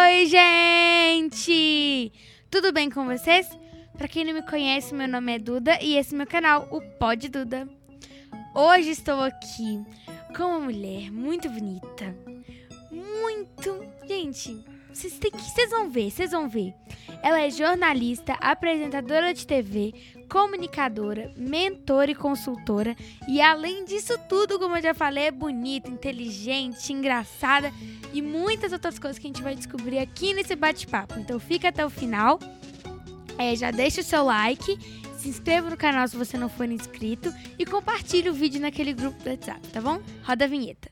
Oi, gente! Tudo bem com vocês? Pra quem não me conhece, meu nome é Duda e esse é meu canal, o Pod Duda. Hoje estou aqui com uma mulher muito bonita. Muito. Gente, vocês têm que. Vocês vão ver, vocês vão ver. Ela é jornalista, apresentadora de TV, comunicadora, mentora e consultora. E além disso tudo, como eu já falei, é bonita, inteligente, engraçada e muitas outras coisas que a gente vai descobrir aqui nesse bate-papo. Então fica até o final. É, já deixa o seu like, se inscreva no canal se você não for inscrito e compartilhe o vídeo naquele grupo do WhatsApp, tá bom? Roda a vinheta.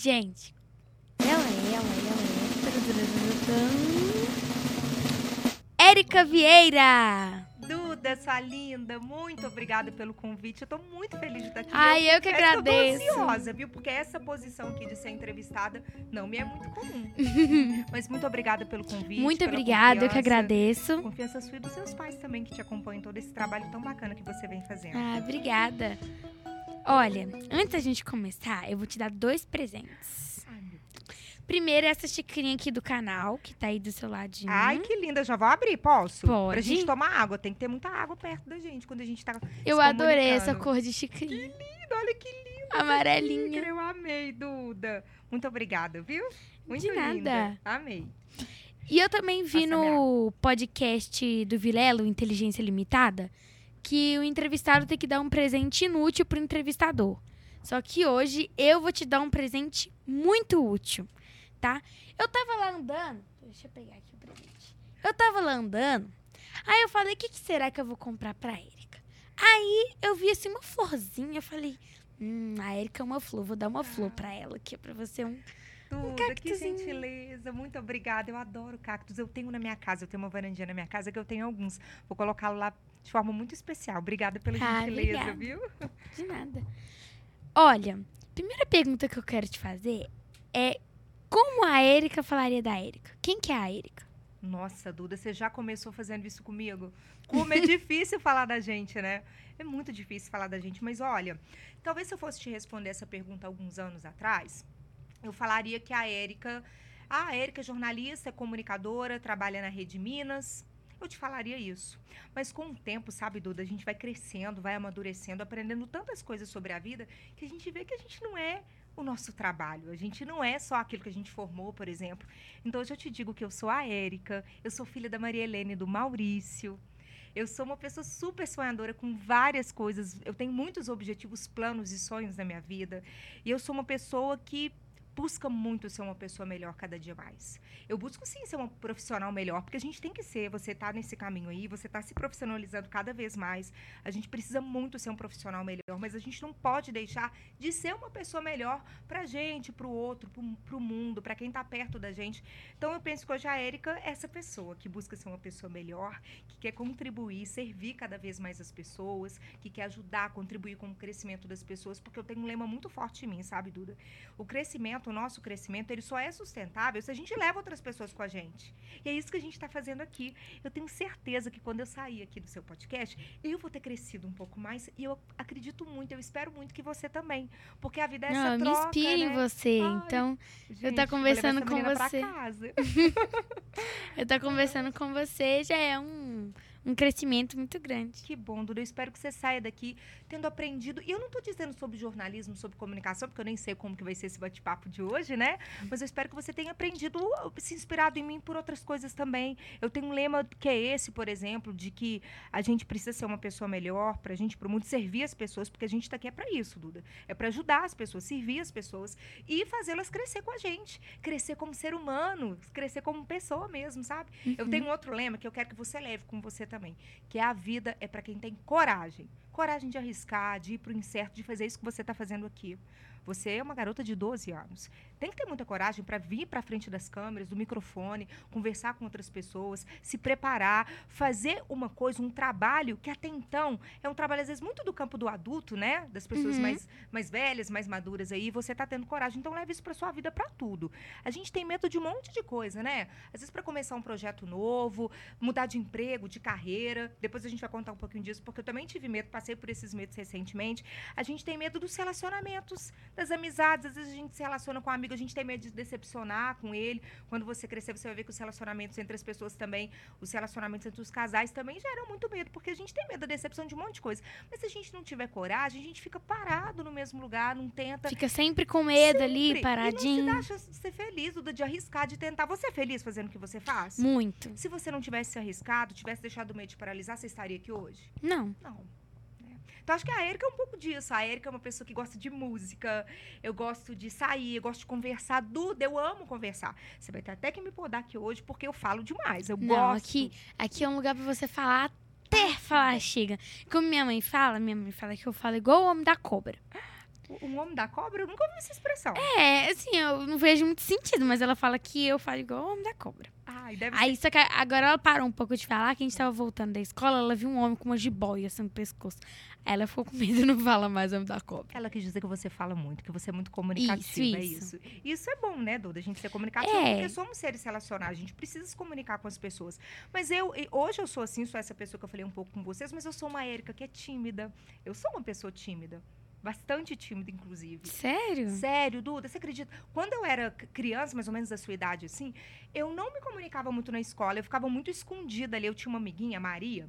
Gente, ela é, ela é, ela é. Érica Vieira! Duda, sua linda, muito obrigada pelo convite. Eu tô muito feliz de estar aqui. Ai, eu que agradeço. Eu tô ansiosa, viu? Porque essa posição aqui de ser entrevistada não me é muito comum. Mas muito obrigada pelo convite. Muito obrigada, eu que agradeço. Confiança sua e dos seus pais também que te acompanham todo esse trabalho tão bacana que você vem fazendo. Ah, obrigada. Olha, antes da gente começar, eu vou te dar dois presentes. Primeiro, essa xicrinha aqui do canal, que tá aí do seu ladinho. Ai, que linda. Já vou abrir, posso? Pode. Pra gente tomar água. Tem que ter muita água perto da gente quando a gente tá eu adorei essa cor de xicrinha. Lindo, olha que lindo. Amarelinha. Eu amei, Duda. Muito obrigada, viu? Muito De nada. linda. Amei. E eu também vi Passa no podcast do Vilelo, Inteligência Limitada, que o entrevistado tem que dar um presente inútil pro entrevistador. Só que hoje eu vou te dar um presente muito útil, tá? Eu tava lá andando. Deixa eu pegar aqui o presente. Eu tava lá andando. Aí eu falei, o que, que será que eu vou comprar pra Erika? Aí eu vi assim uma florzinha. Eu falei, hum, a Erika é uma flor, vou dar uma flor pra ela aqui, pra você um. Duda, que cactozinho. gentileza. Muito obrigada. Eu adoro cactos. Eu tenho na minha casa. Eu tenho uma varandinha na minha casa que eu tenho alguns. Vou colocá-lo lá de forma muito especial. Obrigada pela Ah, gentileza, obrigada. viu? De nada. Olha, primeira pergunta que eu quero te fazer é como a Erika falaria da Erika? Quem que é a Erika? Nossa, Duda, você já começou fazendo isso comigo? Como é difícil falar da gente, né? É muito difícil falar da gente, mas olha, talvez se eu fosse te responder essa pergunta alguns anos atrás, eu falaria que a Érica, a Érica é jornalista, é comunicadora, trabalha na Rede Minas. Eu te falaria isso. Mas com o tempo, sabe, Duda, a gente vai crescendo, vai amadurecendo, aprendendo tantas coisas sobre a vida que a gente vê que a gente não é o nosso trabalho. A gente não é só aquilo que a gente formou, por exemplo. Então, hoje eu te digo que eu sou a Érica, eu sou filha da Maria Helene e do Maurício. Eu sou uma pessoa super sonhadora com várias coisas. Eu tenho muitos objetivos, planos e sonhos na minha vida. E eu sou uma pessoa que busca muito ser uma pessoa melhor cada dia mais. Eu busco sim ser uma profissional melhor, porque a gente tem que ser, você está nesse caminho aí, você está se profissionalizando cada vez mais. A gente precisa muito ser um profissional melhor, mas a gente não pode deixar de ser uma pessoa melhor pra gente, pro outro, pro, pro mundo, pra quem tá perto da gente. Então eu penso que hoje a Érica é essa pessoa que busca ser uma pessoa melhor, que quer contribuir, servir cada vez mais as pessoas, que quer ajudar, contribuir com o crescimento das pessoas, porque eu tenho um lema muito forte em mim, sabe, Duda? O crescimento, o nosso crescimento, ele só é sustentável se a gente leva outras pessoas com a gente. E é isso que a gente está fazendo aqui. Eu tenho certeza que quando eu sair aqui do seu podcast, eu vou ter crescido um pouco mais e eu acredito muito, eu espero muito que você também. Porque a vida é essa Não, eu me troca, inspiro em né? você. Ai, Então, Gente, vou levar conversando essa com você. casa. eu tô conversando com você já é um, um crescimento muito grande. Que bom, Duda. Eu espero que você saia daqui tendo aprendido. E eu não tô dizendo sobre jornalismo, sobre comunicação, porque eu nem sei como que vai ser esse bate-papo de hoje, né? Mas eu espero que você tenha aprendido, se inspirado em mim por outras coisas também. Eu tenho um lema que é esse, por exemplo, de que a gente precisa ser uma pessoa melhor pra gente, pro mundo servir as pessoas, porque a gente tá aqui é pra isso, Duda. É pra ajudar as pessoas, servir as pessoas e fazê-las crescer com a gente, crescer como ser humano, crescer como pessoa mesmo, sabe? Eu tenho um outro lema que eu quero que você leve com você também, que é a vida é para quem tem coragem. Coragem de arriscar, de ir pro incerto, de fazer isso que você está fazendo aqui. Você é uma garota de 12 anos. Tem que ter muita coragem para vir para frente das câmeras, do microfone, conversar com outras pessoas, se preparar, fazer uma coisa, um trabalho que até então é um trabalho, às vezes, muito do campo do adulto, né? Das pessoas Uhum. mais, mais velhas, mais maduras aí. Você tá tendo coragem. Então, leve isso para sua vida, para tudo. A gente tem medo de um monte de coisa, né? Às vezes, para começar um projeto novo, mudar de emprego, de carreira. Depois a gente vai contar um pouquinho disso, porque eu também tive medo, passei por esses medos recentemente. A gente tem medo dos relacionamentos, das amizades. Às vezes a gente se relaciona com um amigo, a gente tem medo de decepcionar com ele. Quando você crescer, você vai ver que os relacionamentos entre as pessoas também, os relacionamentos entre os casais também geram muito medo, porque a gente tem medo da decepção de um monte de coisa. Mas se a gente não tiver coragem, a gente fica parado no mesmo lugar, não tenta. Fica sempre com medo ali, sempre. E paradinho. não se dá a chance de ser feliz, de arriscar, de tentar. Você é feliz fazendo o que você faz? Muito. Se você não tivesse se arriscado, tivesse deixado o medo de paralisar, você estaria aqui hoje? Não. Não. Então, acho que a Erika é um pouco disso. A Erika é uma pessoa que gosta de música, eu gosto de sair, eu gosto de conversar. Duda, eu amo conversar. Você vai ter até que me podar aqui hoje, porque eu falo demais. Eu Não, gosto. aqui, aqui é um lugar pra você falar até falar chega. Como minha mãe fala, minha mãe fala que eu falo igual o homem da cobra. O um homem da cobra, eu nunca ouvi essa expressão. É, assim, eu não vejo muito sentido, mas ela fala que eu falo igual o homem da cobra. Ai, deve Aí, só que agora ela parou um pouco de falar, que a gente tava voltando da escola, ela viu um homem com uma jiboia assim no pescoço. Aí ela ficou com medo e não fala mais homem da cobra. Ela quis dizer que você fala muito, que você é muito comunicativa, é Isso, isso. Isso é bom, né, Duda? A gente ser comunicativa, É. porque somos seres relacionados, a gente precisa se comunicar com as pessoas. Mas eu, hoje eu sou assim, sou essa pessoa que eu falei um pouco com vocês, mas eu sou uma Érica que é tímida. Eu sou uma pessoa tímida. Bastante tímida, inclusive. Sério? Sério, Duda, você acredita? Quando eu era criança, mais ou menos da sua idade, assim, eu não me comunicava muito na escola, eu ficava muito escondida ali. Eu tinha uma amiguinha, Maria,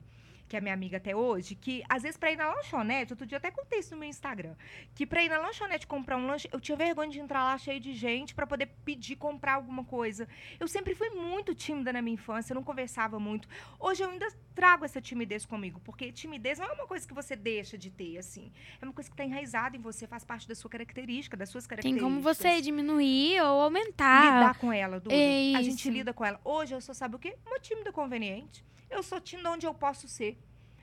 que é minha amiga até hoje, que às vezes pra ir na lanchonete, outro dia eu até contei isso no meu Instagram, que pra ir na lanchonete comprar um lanche, eu tinha vergonha de entrar lá cheio de gente pra poder pedir comprar alguma coisa. Eu sempre fui muito tímida na minha infância, eu não conversava muito. Hoje eu ainda trago essa timidez comigo, porque timidez não é uma coisa que você deixa de ter, assim. É uma coisa que tá enraizada em você, faz parte da sua característica, das suas Tem características como você diminuir ou aumentar. lidar com ela, Duda. É A gente lida com ela. Hoje eu sou, sabe o quê? Uma tímida conveniente. Eu sou tímida onde eu posso ser.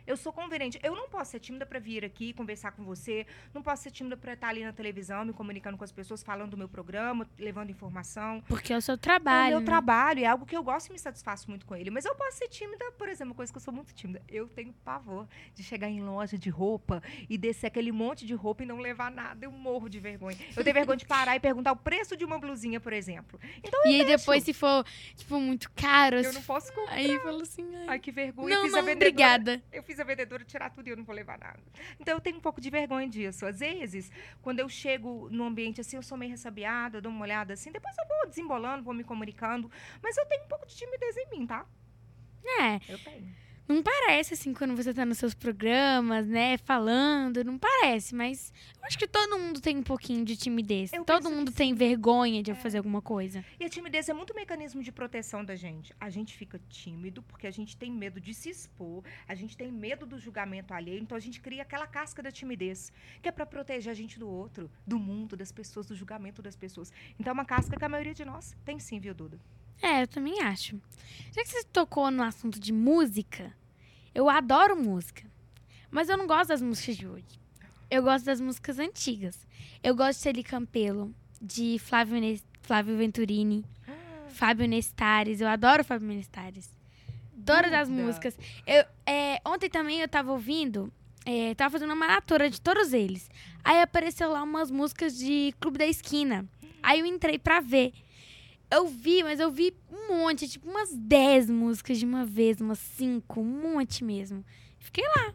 Eu sou conveniente. Eu não posso ser tímida para vir aqui conversar com você. Não posso ser tímida para estar ali na televisão, me comunicando com as pessoas, falando do meu programa, levando informação. Porque é o seu É o trabalho. meu né? trabalho, é algo que eu gosto e me satisfaço muito com ele. Mas eu posso ser tímida, por exemplo, uma coisa que eu sou muito tímida. Eu tenho pavor de chegar em loja de roupa e descer aquele monte de roupa e não levar nada. Eu morro de vergonha. Eu tenho vergonha de parar e perguntar o preço de uma blusinha, por exemplo. Então E aí depois, se for, tipo, muito caro, eu não posso comprar. aí fala assim, ai, Ai, que vergonha. não, eu fiz não, a vendedora, obrigada. Eu fiz a vendedora tirar tudo e eu não vou levar nada. Então eu tenho um pouco de vergonha disso. Às vezes, quando eu chego num ambiente assim, eu sou meio ressabiada, dou uma olhada assim, depois eu vou desembolando, vou me comunicando. Mas eu tenho um pouco de timidez em mim, tá? É, Eu tenho. Não parece assim quando você tá nos seus programas, né, falando, não parece, mas eu acho que todo mundo tem um pouquinho de timidez. Eu todo mundo tem vergonha de É. fazer alguma coisa. E a timidez é muito mecanismo de proteção da gente. A gente fica tímido porque a gente tem medo de se expor, a gente tem medo do julgamento alheio, então a gente cria aquela casca da timidez, que é pra proteger a gente do outro, do mundo, das pessoas, do julgamento das pessoas. Então é uma casca que a maioria de nós tem sim, viu, Duda? É, eu também acho. Já que você tocou no assunto de música, eu adoro música. Mas eu não gosto das músicas de hoje. Eu gosto das músicas antigas. Eu gosto de Celi Campelo, de Flávio, Ne- Flávio Venturini, Fábio Nestares. Eu adoro Fábio Nestares. Todas as Duda. músicas. Eu, é, ontem também eu tava ouvindo, é, tava fazendo uma maratona de todos eles. Aí apareceu lá umas músicas de Clube da Esquina. Aí eu entrei pra ver. Eu vi, mas eu vi um monte, tipo umas 10 músicas de uma vez, umas 5, um monte mesmo. Fiquei lá,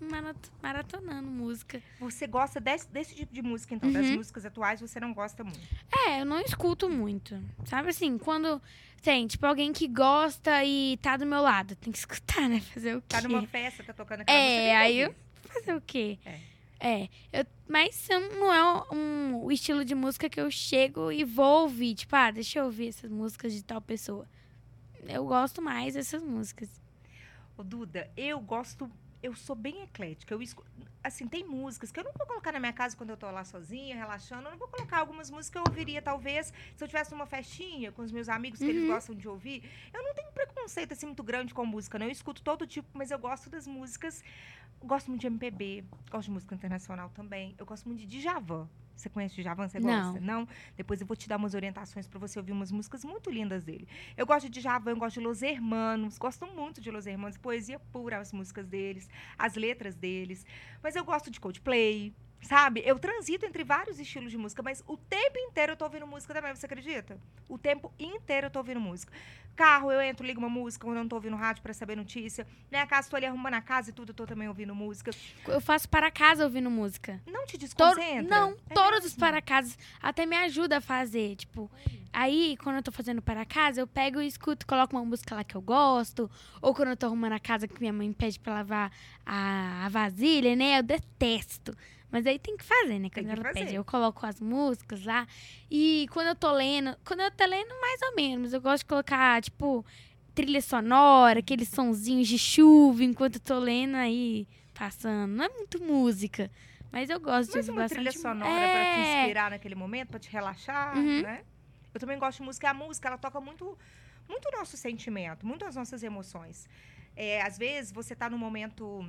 marat- maratonando música. Você gosta desse, desse tipo de música, então? Das Uhum. músicas atuais você não gosta muito. É, eu não escuto muito. Sabe assim, quando tem, tipo, alguém que gosta e tá do meu lado, tem que escutar, né? Fazer o quê? Tá numa festa, tá tocando aquela música. É, tem que aí eu fazer o quê? É. É, eu, mas não é um, o estilo de música que eu chego e vou ouvir. Tipo, ah, deixa eu ouvir essas músicas de tal pessoa. Eu gosto mais dessas músicas. Ô, Duda, eu gosto. Eu sou bem eclética. Eu escu... Assim, tem músicas que eu não vou colocar na minha casa quando eu tô lá sozinha, relaxando. Eu não vou colocar algumas músicas que eu ouviria, talvez, se eu tivesse numa festinha com os meus amigos que eles Uhum. gostam de ouvir. Eu não tenho preconceito assim muito grande com música, não. Eu escuto todo tipo, mas eu gosto das músicas. Gosto muito de MPB, gosto de música internacional também. Eu gosto muito de Djavan. Você conhece Djavan? Você Não. gosta? Não? Depois eu vou te dar umas orientações para você ouvir umas músicas muito lindas dele. Eu gosto de Djavan, eu gosto de Los Hermanos, gosto muito de Los Hermanos, poesia pura as músicas deles, as letras deles. Mas eu gosto de Coldplay, sabe? Eu transito entre vários estilos de música, mas o tempo inteiro eu tô ouvindo música também, você acredita? O tempo inteiro eu tô ouvindo música. Carro, eu entro, ligo uma música quando eu não tô ouvindo rádio para saber notícia. Minha casa, tô ali arrumando a casa e tudo, eu tô também ouvindo música. Eu faço para casa ouvindo música. Não te Todo, desconcentra? não, É todos os mesmo? para casas até me ajuda a fazer, tipo, aí quando eu tô fazendo para casa, eu pego e escuto, coloco uma música lá que eu gosto, ou quando eu tô arrumando a casa que minha mãe pede pra lavar a, a vasilha, né? Eu detesto. Mas aí tem que fazer, né? Quando ela fazer. pede, eu coloco as músicas lá. E quando eu tô lendo, quando eu tô lendo, mais ou menos, eu gosto de colocar, tipo, trilha sonora, aqueles sonzinhos de chuva enquanto eu tô lendo aí, passando. Não é muito música, mas eu gosto Mas de ouvir uma trilha sonora pra te É. inspirar naquele momento, pra te relaxar, Uhum. né? Eu também gosto de música. A música, ela toca muito muito o nosso sentimento, muito as nossas emoções. É, às vezes, você tá num momento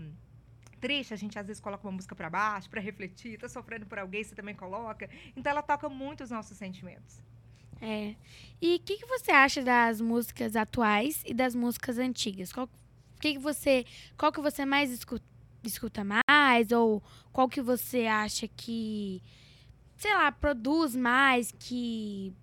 triste, a gente às vezes coloca uma música pra baixo, pra refletir, tá sofrendo por alguém, você também coloca. Então, ela toca muito os nossos sentimentos. É. E o que, que você acha das músicas atuais e das músicas antigas? Qual que, que você, qual que você mais escuta, escuta mais? Ou qual que você acha que, sei lá, produz mais, que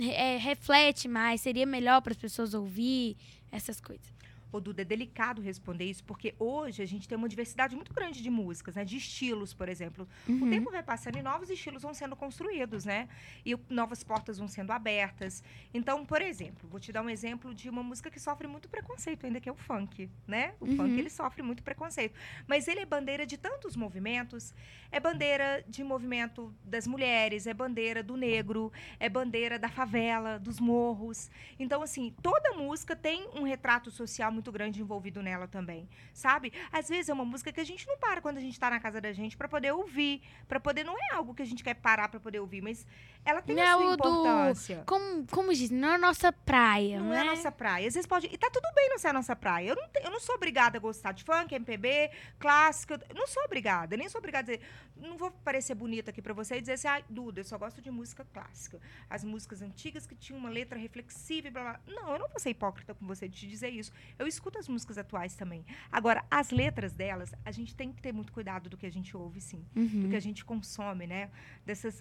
é, reflete mais, seria melhor para as pessoas ouvir essas coisas? Ô, Duda, é delicado responder isso, porque hoje a gente tem uma diversidade muito grande de músicas, né? De estilos, por exemplo. O Uhum. tempo vai passando e novos estilos vão sendo construídos, né? E novas portas vão sendo abertas. Então, por exemplo, vou te dar um exemplo de uma música que sofre muito preconceito, ainda que é o funk, né? O Uhum. funk ele sofre muito preconceito, mas ele é bandeira de tantos movimentos. É bandeira de movimento das mulheres, é bandeira do negro, é bandeira da favela, dos morros. Então, assim, toda música tem um retrato social muito grande envolvido nela também, sabe? Às vezes é uma música que a gente não para quando a gente tá na casa da gente para poder ouvir, para poder não é algo que a gente quer parar para poder ouvir, mas ela tem a Não, sua o do- importância. Como, como diz, não é a nossa praia, Não não é é? a nossa praia. Às vezes pode. E tá tudo bem não ser a nossa praia. Eu não, eu não sou obrigada a gostar de funk, MPB, clássico. Eu não sou obrigada. Nem sou obrigada a dizer. Não vou parecer bonita aqui pra você e dizer assim, ai, Duda, eu só gosto de música clássica. As músicas antigas que tinham uma letra reflexiva e blá blá. Não, eu não vou ser hipócrita com você de te dizer isso. Eu escuto as músicas atuais também. Agora, as letras delas, a gente tem que ter muito cuidado do que a gente ouve, sim do Uhum. que a gente consome, né? Dessas,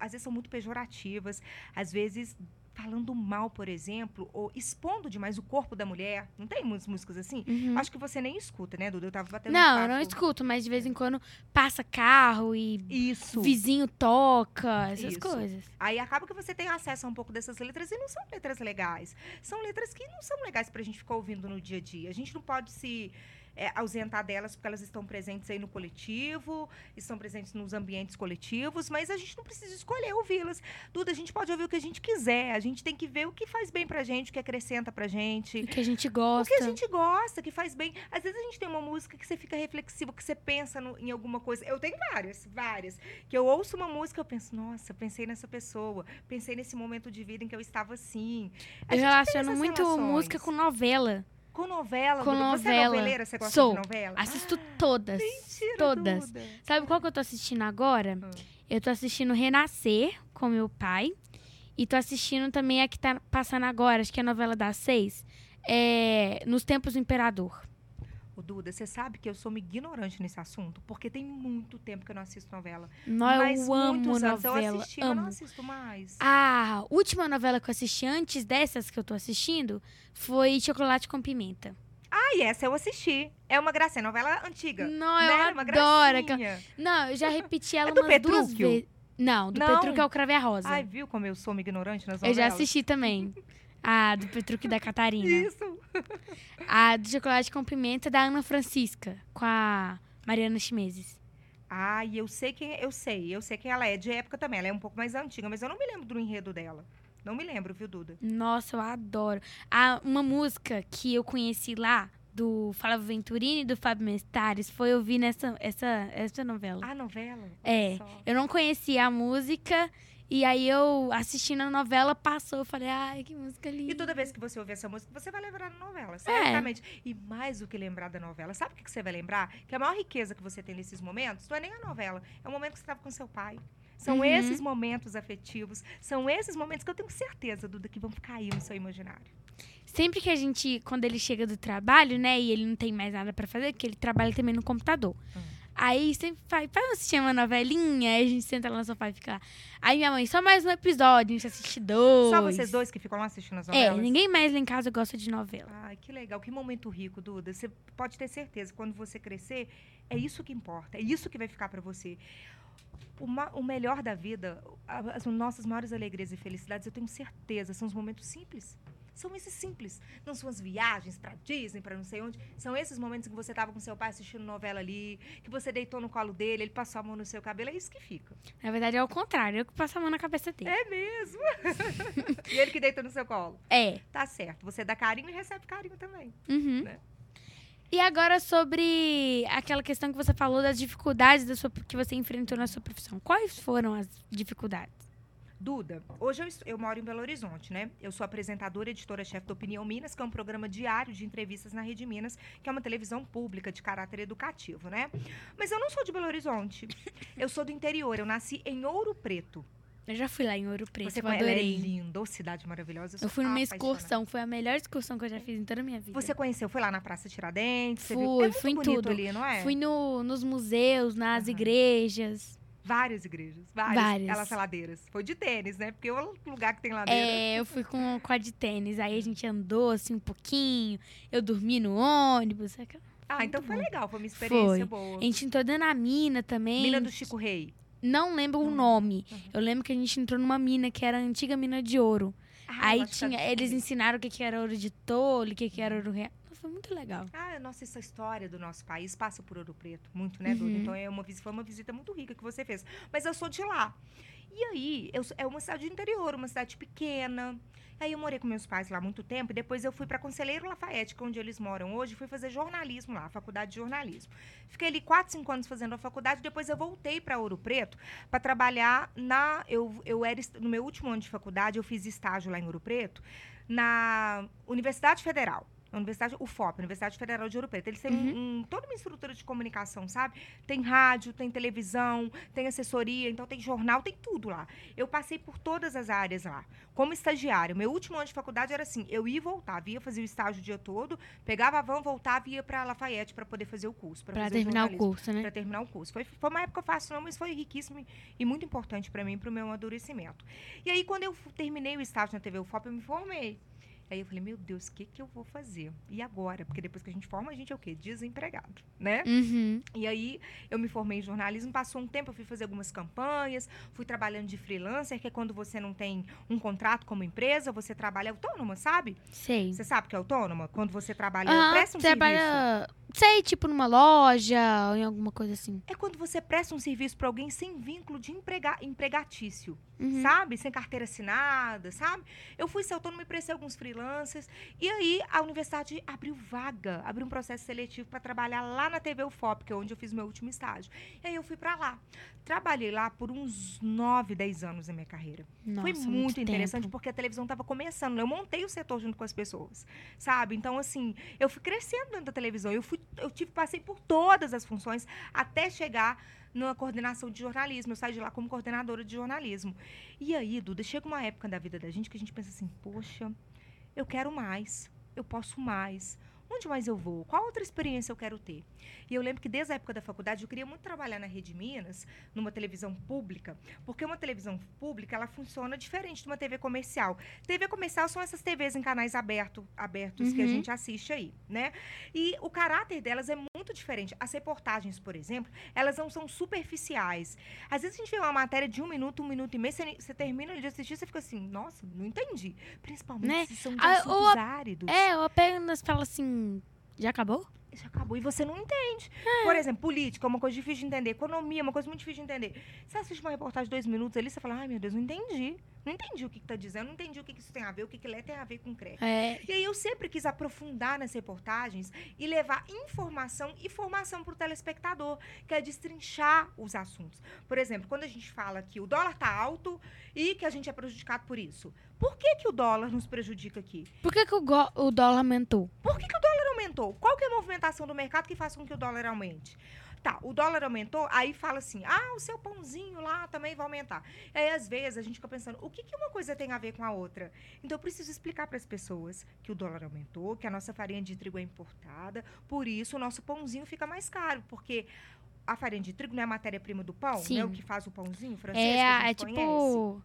às vezes são muito pejorativas, às vezes falando mal, por exemplo, ou expondo demais o corpo da mulher. Não tem muitas músicas assim? Uhum. Acho que você nem escuta, né, Duda? Eu tava batendo um Não, eu não escuto, mas de vez em quando passa carro e Isso. vizinho toca, essas Isso. coisas. Aí acaba que você tem acesso a um pouco dessas letras e não são letras legais. São letras que não são legais pra gente ficar ouvindo no dia a dia. A gente não pode se é, ausentar delas porque elas estão presentes aí no coletivo, estão presentes nos ambientes coletivos, mas a gente não precisa escolher ouvi-las. Duda, a gente pode ouvir o que a gente quiser. A gente tem que ver o que faz bem pra gente, o que acrescenta pra gente. O que a gente O gosta. que a gente gosta, que faz bem. Às vezes a gente tem uma música que você fica reflexivo, que você pensa no- em alguma coisa. Eu tenho várias, várias. Que eu ouço uma música, eu penso, nossa, pensei nessa pessoa. Pensei nesse momento de vida em que eu estava assim. A Eu relaciono muito relações. música com novela. Com novela. com Duda. Você é novela. noveleira? Você gosta Sou. de novela? Assisto todas. Mentira, todas. Duda. Sabe qual que eu tô assistindo agora? Ah. Eu tô assistindo Renascer com meu pai. E tô assistindo também a que tá passando agora, acho que é a novela das seis. É, Nos Tempos do Imperador. Ô, Duda, você sabe que eu sou uma ignorante nesse assunto, porque tem muito tempo que eu não assisto novela. Não, Mas eu amo novela. eu assisti, mas eu não amo. assisto mais. A última novela que eu assisti antes dessas que eu tô assistindo foi Chocolate com Pimenta. Ah, e essa eu assisti. É uma gracinha, novela antiga. Não, né? eu Era uma adoro. gracinha. Não, eu já repeti ela É do umas duas vezes. Não, do Não. Petrúquio é o Crave a Rosa. Ai, viu como eu sou uma ignorante nas eu novelas? já assisti também. A do Petrúquio e da Catarina. Isso. A do Chocolate com Pimenta da Ana Francisca, com a Mariana Chimeses. Ai, eu sei quem, eu sei, eu sei quem ela é de época também. Ela é um pouco mais antiga, mas eu não me lembro do enredo dela. Não me lembro, viu, Duda? Nossa, eu adoro. Ah, uma música que eu conheci lá, do Flávio Venturini e do Fábio Mestares, foi ouvir nessa essa, essa novela. Ah, novela? É. Só. Eu não conhecia a música, e aí eu, assistindo a novela, passou. Eu falei, ai, que música linda. E toda vez que você ouvir essa música, você vai lembrar da novela, certamente. E mais do que lembrar da novela, sabe o que você vai lembrar? Que a maior riqueza que você tem nesses momentos não é nem a novela, é o momento que você estava com seu pai. São Uhum. esses momentos afetivos, são esses momentos que eu tenho certeza, Duda, que vão ficar aí no seu imaginário. Sempre que a gente, quando ele chega do trabalho, né, e ele não tem mais nada pra fazer, porque ele trabalha também no computador. Hum. Aí sempre faz, faz assistir uma novelinha, aí a gente senta lá no sofá e fica lá. Aí minha mãe, só mais um episódio, a gente assiste dois. Só vocês dois que ficam lá assistindo as É, novelas? ninguém mais lá em casa gosta de novela. Ai, que legal, que momento rico, Duda. Você pode ter certeza, quando você crescer, é isso que importa, é isso que vai ficar pra você. O, o melhor da vida, as nossas maiores alegrias e felicidades, eu tenho certeza, são os momentos simples. São esses simples. Não são as viagens pra Disney, pra não sei onde. São esses momentos que você tava com seu pai assistindo novela ali, que você deitou no colo dele, ele passou a mão no seu cabelo. É isso que fica. Na verdade é o contrário, eu que passo a mão na cabeça dele. É mesmo. e ele que deita no seu colo. É. Tá certo. Você dá carinho e recebe carinho também. Uhum. Né? E agora sobre aquela questão que você falou das dificuldades da sua, que você enfrentou na sua profissão. Quais foram as dificuldades? Duda, hoje eu, eu moro em Belo Horizonte, né? Eu sou apresentadora e editora-chefe do Opinião Minas, que é um programa diário de entrevistas na Rede Minas, que é uma televisão pública de caráter educativo, né? Mas eu não sou de Belo Horizonte. Eu sou do interior. Eu nasci em Ouro Preto. Eu já fui lá em Ouro Preto, Você eu conhece? Ela é adorei. linda, ô, cidade maravilhosa. Eu sou fui numa apaixonada. excursão, foi a melhor excursão que eu já fiz em toda a minha vida. Você conheceu? Foi lá na Praça Tiradentes? Você Fui, viu? É fui em tudo. ali, não é? Fui no, nos museus, nas Aham. igrejas. Várias igrejas. Várias. Várias. Elas ladeiras. Foi de tênis, né? Porque o lugar que tem ladeira. É, eu fui com, com a de tênis. Aí a gente andou assim um pouquinho. Eu dormi no ônibus. aquela- Ah, então foi bom. legal. Foi uma experiência Foi. boa. A gente entrou dentro da mina também. Mina do Chico Rei. Não lembro o Uhum. nome. Uhum. Eu lembro que a gente entrou numa mina que era a antiga mina de ouro. Ah, Aí é tinha, eles ensinaram o que, que era ouro de tolo, o que, que era ouro real. Foi muito legal. Ah, nossa, essa história do nosso país passa por Ouro Preto, muito, né, Duda? Uhum. Então é uma, foi uma visita muito rica que você fez. Mas eu sou de lá. E aí, eu, é uma cidade do interior, uma cidade pequena. Aí eu morei com meus pais lá muito tempo e depois eu fui para Conselheiro Lafayette, que é onde eles moram hoje, fui fazer jornalismo lá, faculdade de jornalismo. Fiquei ali quatro, cinco anos fazendo a faculdade, depois eu voltei para Ouro Preto para trabalhar na. Eu, eu era no meu último ano de faculdade, eu fiz estágio lá em Ouro Preto, na Universidade Federal. Universidade, o FOP, Universidade Federal de Ouro Preto. Eles têm um- um- toda uma estrutura de comunicação, sabe? Tem rádio, tem televisão, tem assessoria, então tem jornal, tem tudo lá. Eu passei por todas as áreas lá, como estagiária. Meu último ano de faculdade era assim: eu ia e voltava, ia fazer o estágio o dia todo, pegava a van, voltava e ia para Lafayette para poder fazer o curso. Fazer terminar o curso, né? para terminar o curso. Foi, foi uma época fácil, não, mas foi riquíssimo e- muito importante para mim, para o meu amadurecimento. E aí, quando eu terminei o estágio na TV UFOP, eu me formei. Aí eu falei, meu Deus, o que, que eu vou fazer? E agora? Porque depois que a gente forma, a gente é o quê? Desempregado, né? Uhum. E aí, eu me formei em jornalismo, passou um tempo, eu fui fazer algumas campanhas, fui trabalhando de freelancer, que é quando você não tem um contrato como empresa, você trabalha autônoma, sabe? Sei. Você sabe que é autônoma? Quando você trabalha, Aham, presta um serviço. Sei, tipo numa loja ou em alguma coisa assim. É quando você presta um serviço para alguém sem vínculo de emprega empregatício, Uhum. sabe? Sem carteira assinada, sabe? Eu fui ser autônoma e prestei alguns freelancers. E aí a universidade abriu vaga, abriu um processo seletivo para trabalhar lá na TV UFOP, que é onde eu fiz meu último estágio. E aí eu fui para lá. Trabalhei lá por uns 9, 10 anos na minha carreira. Nossa, Foi muito, tempo. interessante porque a televisão estava começando. Eu montei o setor junto com as pessoas, sabe? Então, assim, eu fui crescendo dentro da televisão. Eu, fui, eu tive, passei por todas as funções até chegar na coordenação de jornalismo. Eu saí de lá como coordenadora de jornalismo. E aí, Duda, chega uma época da vida da gente que a gente pensa assim, poxa, eu quero mais, eu posso mais. Onde mais eu vou? Qual outra experiência eu quero ter? E eu lembro que desde a época da faculdade eu queria muito trabalhar na Rede Minas, numa televisão pública, porque uma televisão pública ela funciona diferente de uma TV comercial. TV comercial são essas TVs em canais aberto, abertos que a Uhum. gente assiste aí, né? E o caráter delas é muito diferente. As reportagens, por exemplo, elas não são superficiais. Às vezes a gente vê uma matéria de um minuto, um minuto e meio, você, você termina de assistir, você fica assim, nossa, não entendi. Principalmente Né? se são de Ah, assuntos ou a- áridos. É, eu apenas falo assim, já acabou? Já acabou. E você não entende. É. Por exemplo, política é uma coisa difícil de entender. Economia é uma coisa muito difícil de entender. Você assiste uma reportagem de dois minutos ali, você fala, ai meu Deus, não entendi. Não entendi o que, que tá dizendo, não entendi o que, que isso tem a ver, o que, que lé tem a ver com CRE. É, E aí eu sempre quis aprofundar nas reportagens e levar informação e formação para o telespectador, que é destrinchar os assuntos. Por exemplo, quando a gente fala que o dólar está alto e que a gente é prejudicado por isso. Por que, que o dólar nos prejudica aqui? por que, que o, o dólar aumentou? Por que, que aumentou? Qual que é a movimentação do mercado que faz com que o dólar aumente? Tá, o dólar aumentou, aí fala assim: ah, o seu pãozinho lá também vai aumentar. E aí, às vezes, a gente fica pensando: o que, que uma coisa tem a ver com a outra? Então, eu preciso explicar para as pessoas que o dólar aumentou, que a nossa farinha de trigo é importada, por isso o nosso pãozinho fica mais caro, porque a farinha de trigo não é a matéria-prima do pão, Sim. né? O que faz o pãozinho francês. É, que a é tipo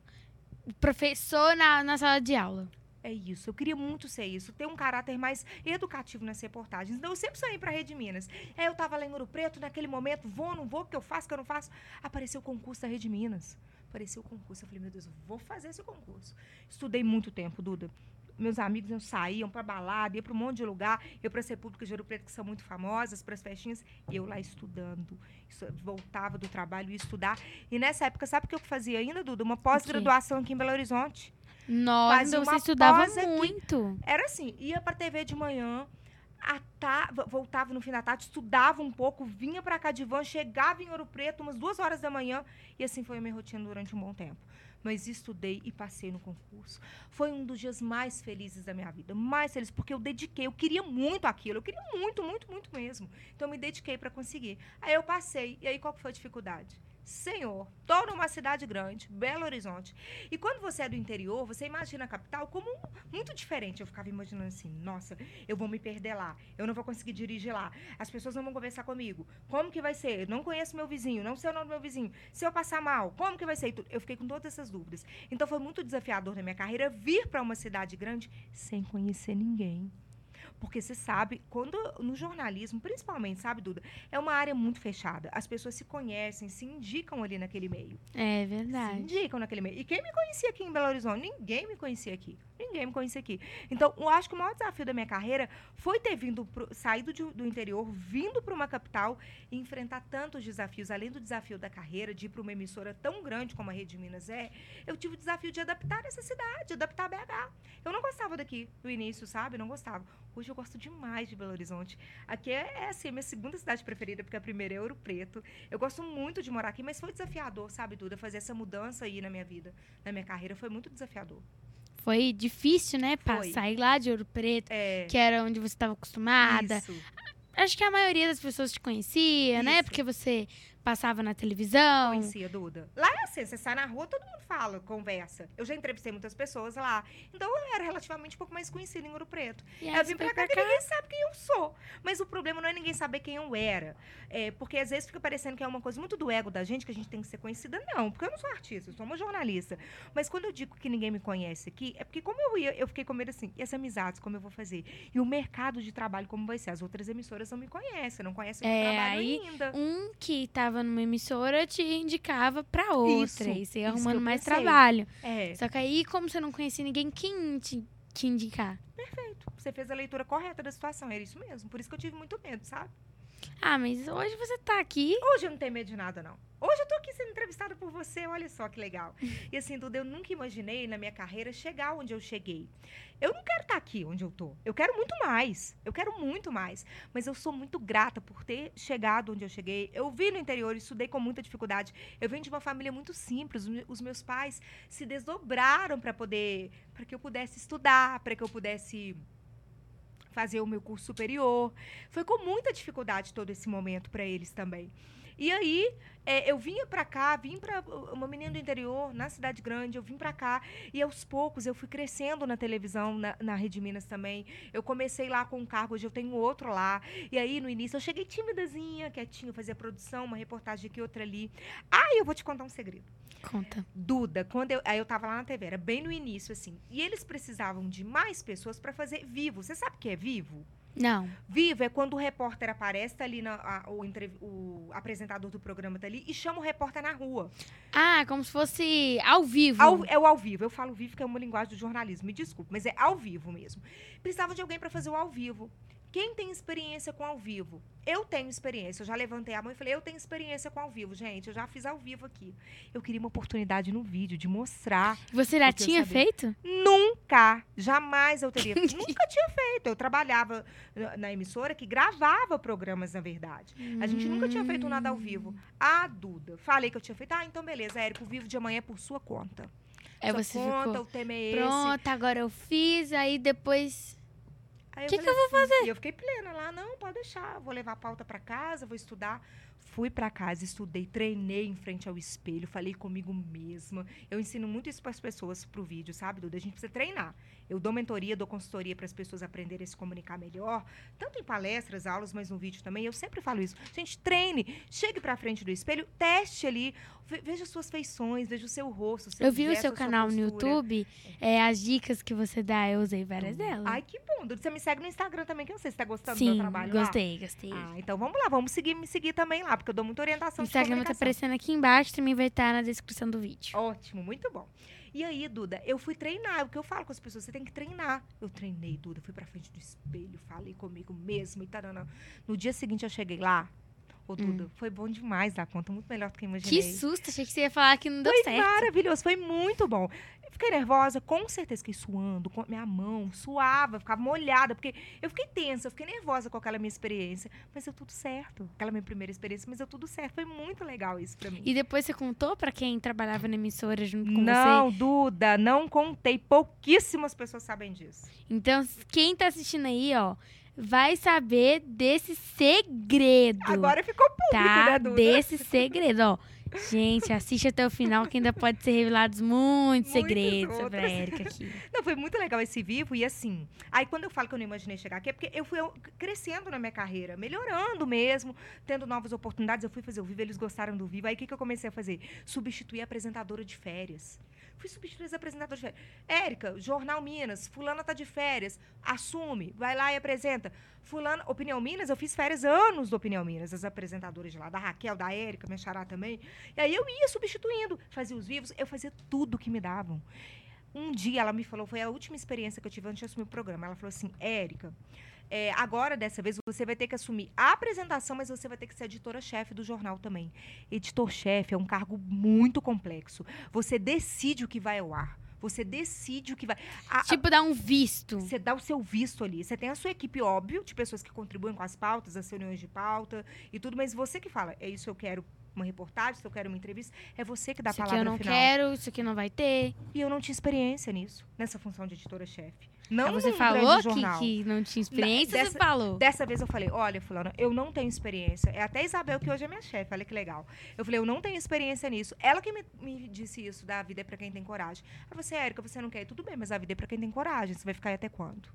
o professor na, na sala de aula. É isso, eu queria muito ser isso, ter um caráter mais educativo nas reportagens. Então, eu sempre sonhei para a Rede Minas. Aí eu tava lá em Ouro Preto, naquele momento, vou, não vou, o que eu faço, o que eu não faço. Apareceu o concurso da Rede Minas. Apareceu o concurso. Eu falei, meu Deus, eu vou fazer esse concurso. Estudei muito tempo, Duda. Meus amigos iam, saíam para balada, ia para um monte de lugar, eu para as repúblicas de Ouro Preto, que são muito famosas, para as festinhas, e eu lá estudando. Voltava do trabalho e estudar. E nessa época, sabe o que eu fazia ainda, Duda? Uma pós-graduação aqui em Belo Horizonte. Nossa, Fazia então você estudava muito. Era assim, ia pra TV de manhã, ta- vo- voltava no fim da tarde, estudava um pouco, vinha pra cá de van, chegava em Ouro Preto umas duas horas da manhã, e assim foi a minha rotina durante um bom tempo. Mas estudei e passei no concurso. Foi um dos dias mais felizes da minha vida. Mais feliz, porque eu dediquei, eu queria muito aquilo, eu queria muito, muito, muito mesmo. Então eu me dediquei pra conseguir. Aí eu passei, e aí qual que foi a dificuldade? Senhor, tô numa cidade grande, Belo Horizonte. E quando você é do interior, você imagina a capital como muito diferente. Eu ficava imaginando assim, nossa, eu vou me perder lá, eu não vou conseguir dirigir lá, as pessoas não vão conversar comigo. Como que vai ser? Eu não conheço meu vizinho, não sei o nome do meu vizinho. Se eu passar mal, como que vai ser? Eu fiquei com todas essas dúvidas. Então foi muito desafiador na minha carreira vir para uma cidade grande sem conhecer ninguém. Porque você sabe, quando no jornalismo, principalmente, sabe, Duda, é uma área muito fechada. As pessoas se conhecem, se indicam ali naquele meio. É Se verdade. indicam naquele meio. E quem me conhecia aqui em Belo Horizonte? Ninguém me conhecia aqui. Ninguém me conhecia aqui. Então, eu acho que o maior desafio da minha carreira foi ter vindo, pro, saído de- do interior, vindo para uma capital e enfrentar tantos desafios. Além do desafio da carreira, de ir para uma emissora tão grande como a Rede Minas é, eu tive o desafio de adaptar essa cidade, adaptar BH. Eu não gostava daqui no início, sabe? Não gostava. Hoje eu gosto demais de Belo Horizonte. Aqui é, é assim, a minha segunda cidade preferida, porque a primeira é Ouro Preto. Eu gosto muito de morar aqui, mas foi desafiador, sabe, Duda? Fazer essa mudança aí na minha vida, na minha carreira, foi muito desafiador. Foi difícil, né? Pra Foi. sair lá de Ouro Preto, É. que era onde você estava acostumada. Isso. Acho que a maioria das pessoas te conhecia, né? Isso. Porque você passava na televisão. Conhecia, Duda. Lá é assim, você sai na rua, todo mundo fala, conversa. Eu já entrevistei muitas pessoas lá. Então eu era relativamente um pouco mais conhecida em Ouro Preto. E eu vim pra cá que ninguém sabe quem eu sou. Mas o problema não é ninguém saber quem eu era. É, porque às vezes fica parecendo que é uma coisa muito do ego da gente, que a gente tem que ser conhecida. Não, porque eu não sou artista, eu sou uma jornalista. Mas quando eu digo que ninguém me conhece aqui, é porque como eu ia, eu fiquei com medo assim, e as amizades, como eu vou fazer? E o mercado de trabalho, como vai ser? As outras emissoras não me conhecem, não conhecem o meu É, trabalho aí ainda. Um que tava numa emissora te indicava pra outra. Isso, e você ia arrumando mais trabalho. É, Só que aí, como você não conhecia ninguém, quem te, te indicar? perfeito. Você fez a leitura correta da situação, era isso mesmo. Por isso que eu tive muito medo, sabe? Ah, mas hoje você tá aqui. Hoje eu não tenho medo de nada, não. Hoje eu tô aqui sendo entrevistada por você, olha só que legal. E assim, Duda, eu nunca imaginei na minha carreira chegar onde eu cheguei. Eu não quero estar aqui onde eu tô. Eu quero muito mais. Eu quero muito mais. Mas eu sou muito grata por ter chegado onde eu cheguei. Eu vi no interior, estudei com muita dificuldade. Eu venho de uma família muito simples. Os meus pais se desdobraram para poder, para que eu pudesse estudar, para que eu pudesse fazer o meu curso superior. Foi com muita dificuldade todo esse momento para eles também. E aí, é, eu vinha pra cá, vim pra uma menina do interior, na cidade grande, eu vim pra cá e aos poucos eu fui crescendo na televisão, na, na Rede Minas também. Eu comecei lá com um cargo, hoje eu tenho outro lá. E aí, no início, eu cheguei timidazinha, quietinha, fazia produção, uma reportagem aqui, outra ali. Ah, eu vou te contar um segredo. Conta. Duda, quando eu, aí eu tava lá na TV, era bem no início, assim. E eles precisavam de mais pessoas pra fazer vivo. Você sabe o que é vivo? Não. Vivo é quando o repórter aparece, tá ali, na, a- o, o apresentador do programa tá ali e chama o repórter na rua. Ah, como se fosse ao vivo. Ao- é o ao vivo. Eu falo vivo que é uma linguagem do jornalismo, me desculpe, mas é ao vivo mesmo. Precisava de alguém para fazer o ao vivo. Quem tem experiência com ao vivo? Eu tenho experiência. Eu já levantei a mão e falei, eu tenho experiência com ao vivo, gente. Eu já fiz ao vivo aqui. Eu queria uma oportunidade no vídeo de mostrar Você já tinha feito? Nunca, jamais eu teria. nunca tinha feito. Eu trabalhava na- emissora que gravava programas, na verdade. A gente nunca tinha feito nada ao vivo. Ah, Duda, falei que eu tinha feito. Ah, então beleza, Érico, o vivo de amanhã é por sua conta. Aí sua você conta, ficou. o tema é esse. Pronto, agora eu fiz, aí depois. Aí Que que eu vou assim, E eu fiquei plena lá, não, pode deixar, vou levar a pauta pra casa, vou estudar. Fui pra casa, estudei, treinei em frente ao espelho, falei comigo mesma. Eu ensino muito isso para as pessoas pro vídeo, sabe, Duda? A gente precisa treinar. Eu dou mentoria, dou consultoria para as pessoas aprenderem a se comunicar melhor, tanto em palestras, aulas, mas no vídeo também. Eu sempre falo isso. Gente, treine, chegue pra frente do espelho, teste ali, ve- veja suas feições, veja o seu rosto. Seu Eu vi o gesto, seu a sua canal no. YouTube, é, as dicas que você dá, eu usei várias delas. Ai, que bom. Duda. Você me segue no Instagram também, que eu não sei se tá gostando do Sim, meu trabalho lá. gostei, gostei. Ah, então vamos lá, vamos seguir, me seguir também lá, porque eu dou muita o orientação Instagram vai comunicação. estar aparecendo aqui embaixo, também vai estar na descrição do vídeo. Ótimo, muito bom. E aí, Duda, eu fui treinar, o que eu falo com as pessoas, você tem que treinar. Eu treinei, Duda, fui pra frente do espelho, falei comigo mesmo e tarana. No dia seguinte eu cheguei lá, ô Duda, foi bom demais da conta, muito melhor do que eu imaginei. Hum. Que susto, achei que você ia falar que não deu Foi certo. maravilhoso, foi muito bom. Eu fiquei nervosa, com certeza fiquei suando, com a minha mão suava, ficava molhada, porque eu fiquei tensa, eu fiquei nervosa com aquela minha experiência, mas deu tudo certo. Aquela minha primeira experiência, mas deu tudo certo. Foi muito legal isso pra mim. E depois você contou pra quem trabalhava na emissora junto com Não, você? Duda, não contei. Pouquíssimas pessoas sabem disso. Então, quem tá assistindo aí, ó, vai saber desse segredo. Agora ficou público, tá? né, Duda? Desse segredo, ó. Gente, assiste até o final que ainda pode ser revelados muitos Muitos segredos sobre a outros. Érica aqui. Não, foi muito legal esse vivo e assim. Aí quando eu falo que eu não imaginei chegar aqui, é porque eu fui crescendo na minha carreira, melhorando mesmo, tendo novas oportunidades. Eu fui fazer o vivo, eles gostaram do vivo. Aí o que, que eu comecei a fazer? Substituir a apresentadora de férias. Fui substituir as apresentadoras de férias. Érica, Jornal Minas, fulana tá de férias, assume, vai lá e apresenta. Fulana, Opinião Minas, eu fiz férias anos do Opinião Minas, as apresentadoras de lá, da Raquel, da Érica, minha xará também. E aí eu ia substituindo, fazia os vivos, eu fazia tudo que me davam. Um dia ela me falou, foi a última experiência que eu tive antes de assumir o programa. Ela falou assim: Érica, é, agora dessa vez você vai ter que assumir a apresentação, mas você vai ter que ser editora-chefe do jornal também. Editor-chefe é um cargo muito complexo. Você decide o que vai ao ar. Você decide o que vai. a- Tipo, dar um visto. você dá o seu visto ali. Você tem a sua equipe, óbvio, de pessoas que contribuem com as pautas, as reuniões de pauta e tudo, mas você que fala, é isso eu quero uma reportagem, se eu quero uma entrevista, é você que dá a Isso aqui palavra eu não final. quero, isso aqui não vai ter. E eu não tinha experiência nisso, nessa função de editora-chefe. Não Aí você falou que, que não tinha experiência, dessa- você falou. Dessa vez eu falei, olha, fulana, eu não tenho experiência. É até Isabel, que hoje é minha chefe, olha que legal. Eu falei, eu não tenho experiência nisso. Ela que me, me disse isso, da vida é pra quem tem coragem. Aí você, Érica, você não quer ir? Tudo bem, mas a vida é pra quem tem coragem. Você vai ficar aí até quando?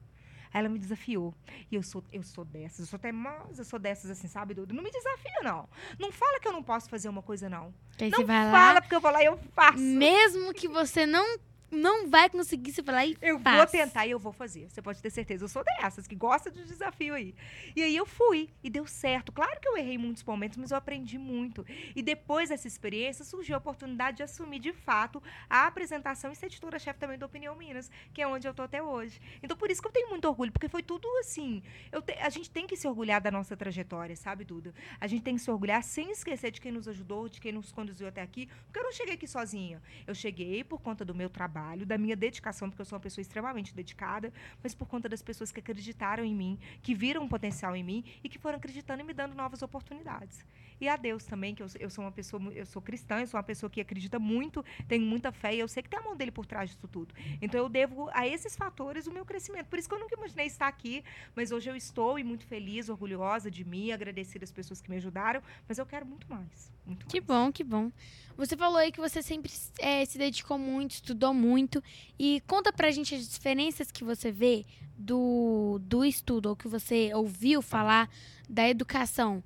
Aí ela me desafiou. E eu sou, eu sou dessas, eu sou teimosa, eu sou dessas assim, sabe, Dudu? Não me desafia, não. Não fala que eu não posso fazer uma coisa, não. Não fala, lá, porque eu vou lá e eu faço. mesmo que você não, não vai conseguir, vai lá e Eu faz. vou tentar e eu vou fazer. Você pode ter certeza. Eu sou dessas, que gosta de desafio aí. E aí eu fui e deu certo. Claro que eu errei em muitos momentos, mas eu aprendi muito. E depois dessa experiência, surgiu a oportunidade de assumir de fato a apresentação e ser editora-chefe também do Opinião Minas, que é onde eu tô até hoje. Então por isso que eu tenho muito orgulho, porque foi tudo assim. Te- a gente tem que se orgulhar da nossa trajetória, sabe, Duda? A gente tem que se orgulhar sem esquecer de quem nos ajudou, de quem nos conduziu até aqui, porque eu não cheguei aqui sozinha. Eu cheguei por conta do meu trabalho, da minha dedicação, porque eu sou uma pessoa extremamente dedicada, mas por conta das pessoas que acreditaram em mim, que viram um potencial em mim e que foram acreditando e me dando novas oportunidades. E a Deus também, que eu, sou- eu sou uma pessoa, eu sou cristã, eu sou uma pessoa que acredita muito, tenho muita fé e eu sei que tem a mão dele por trás disso tudo. Então eu devo a esses fatores o meu crescimento. Por isso que eu nunca imaginei estar aqui, mas hoje eu estou e muito feliz, orgulhosa de mim, agradecida às pessoas que me ajudaram, mas eu quero muito mais. Muito Que mais. bom, que bom. Você falou aí que você sempre eh, se dedicou muito, estudou muito. E conta pra gente as diferenças que você vê do, do estudo, ou que você ouviu falar da educação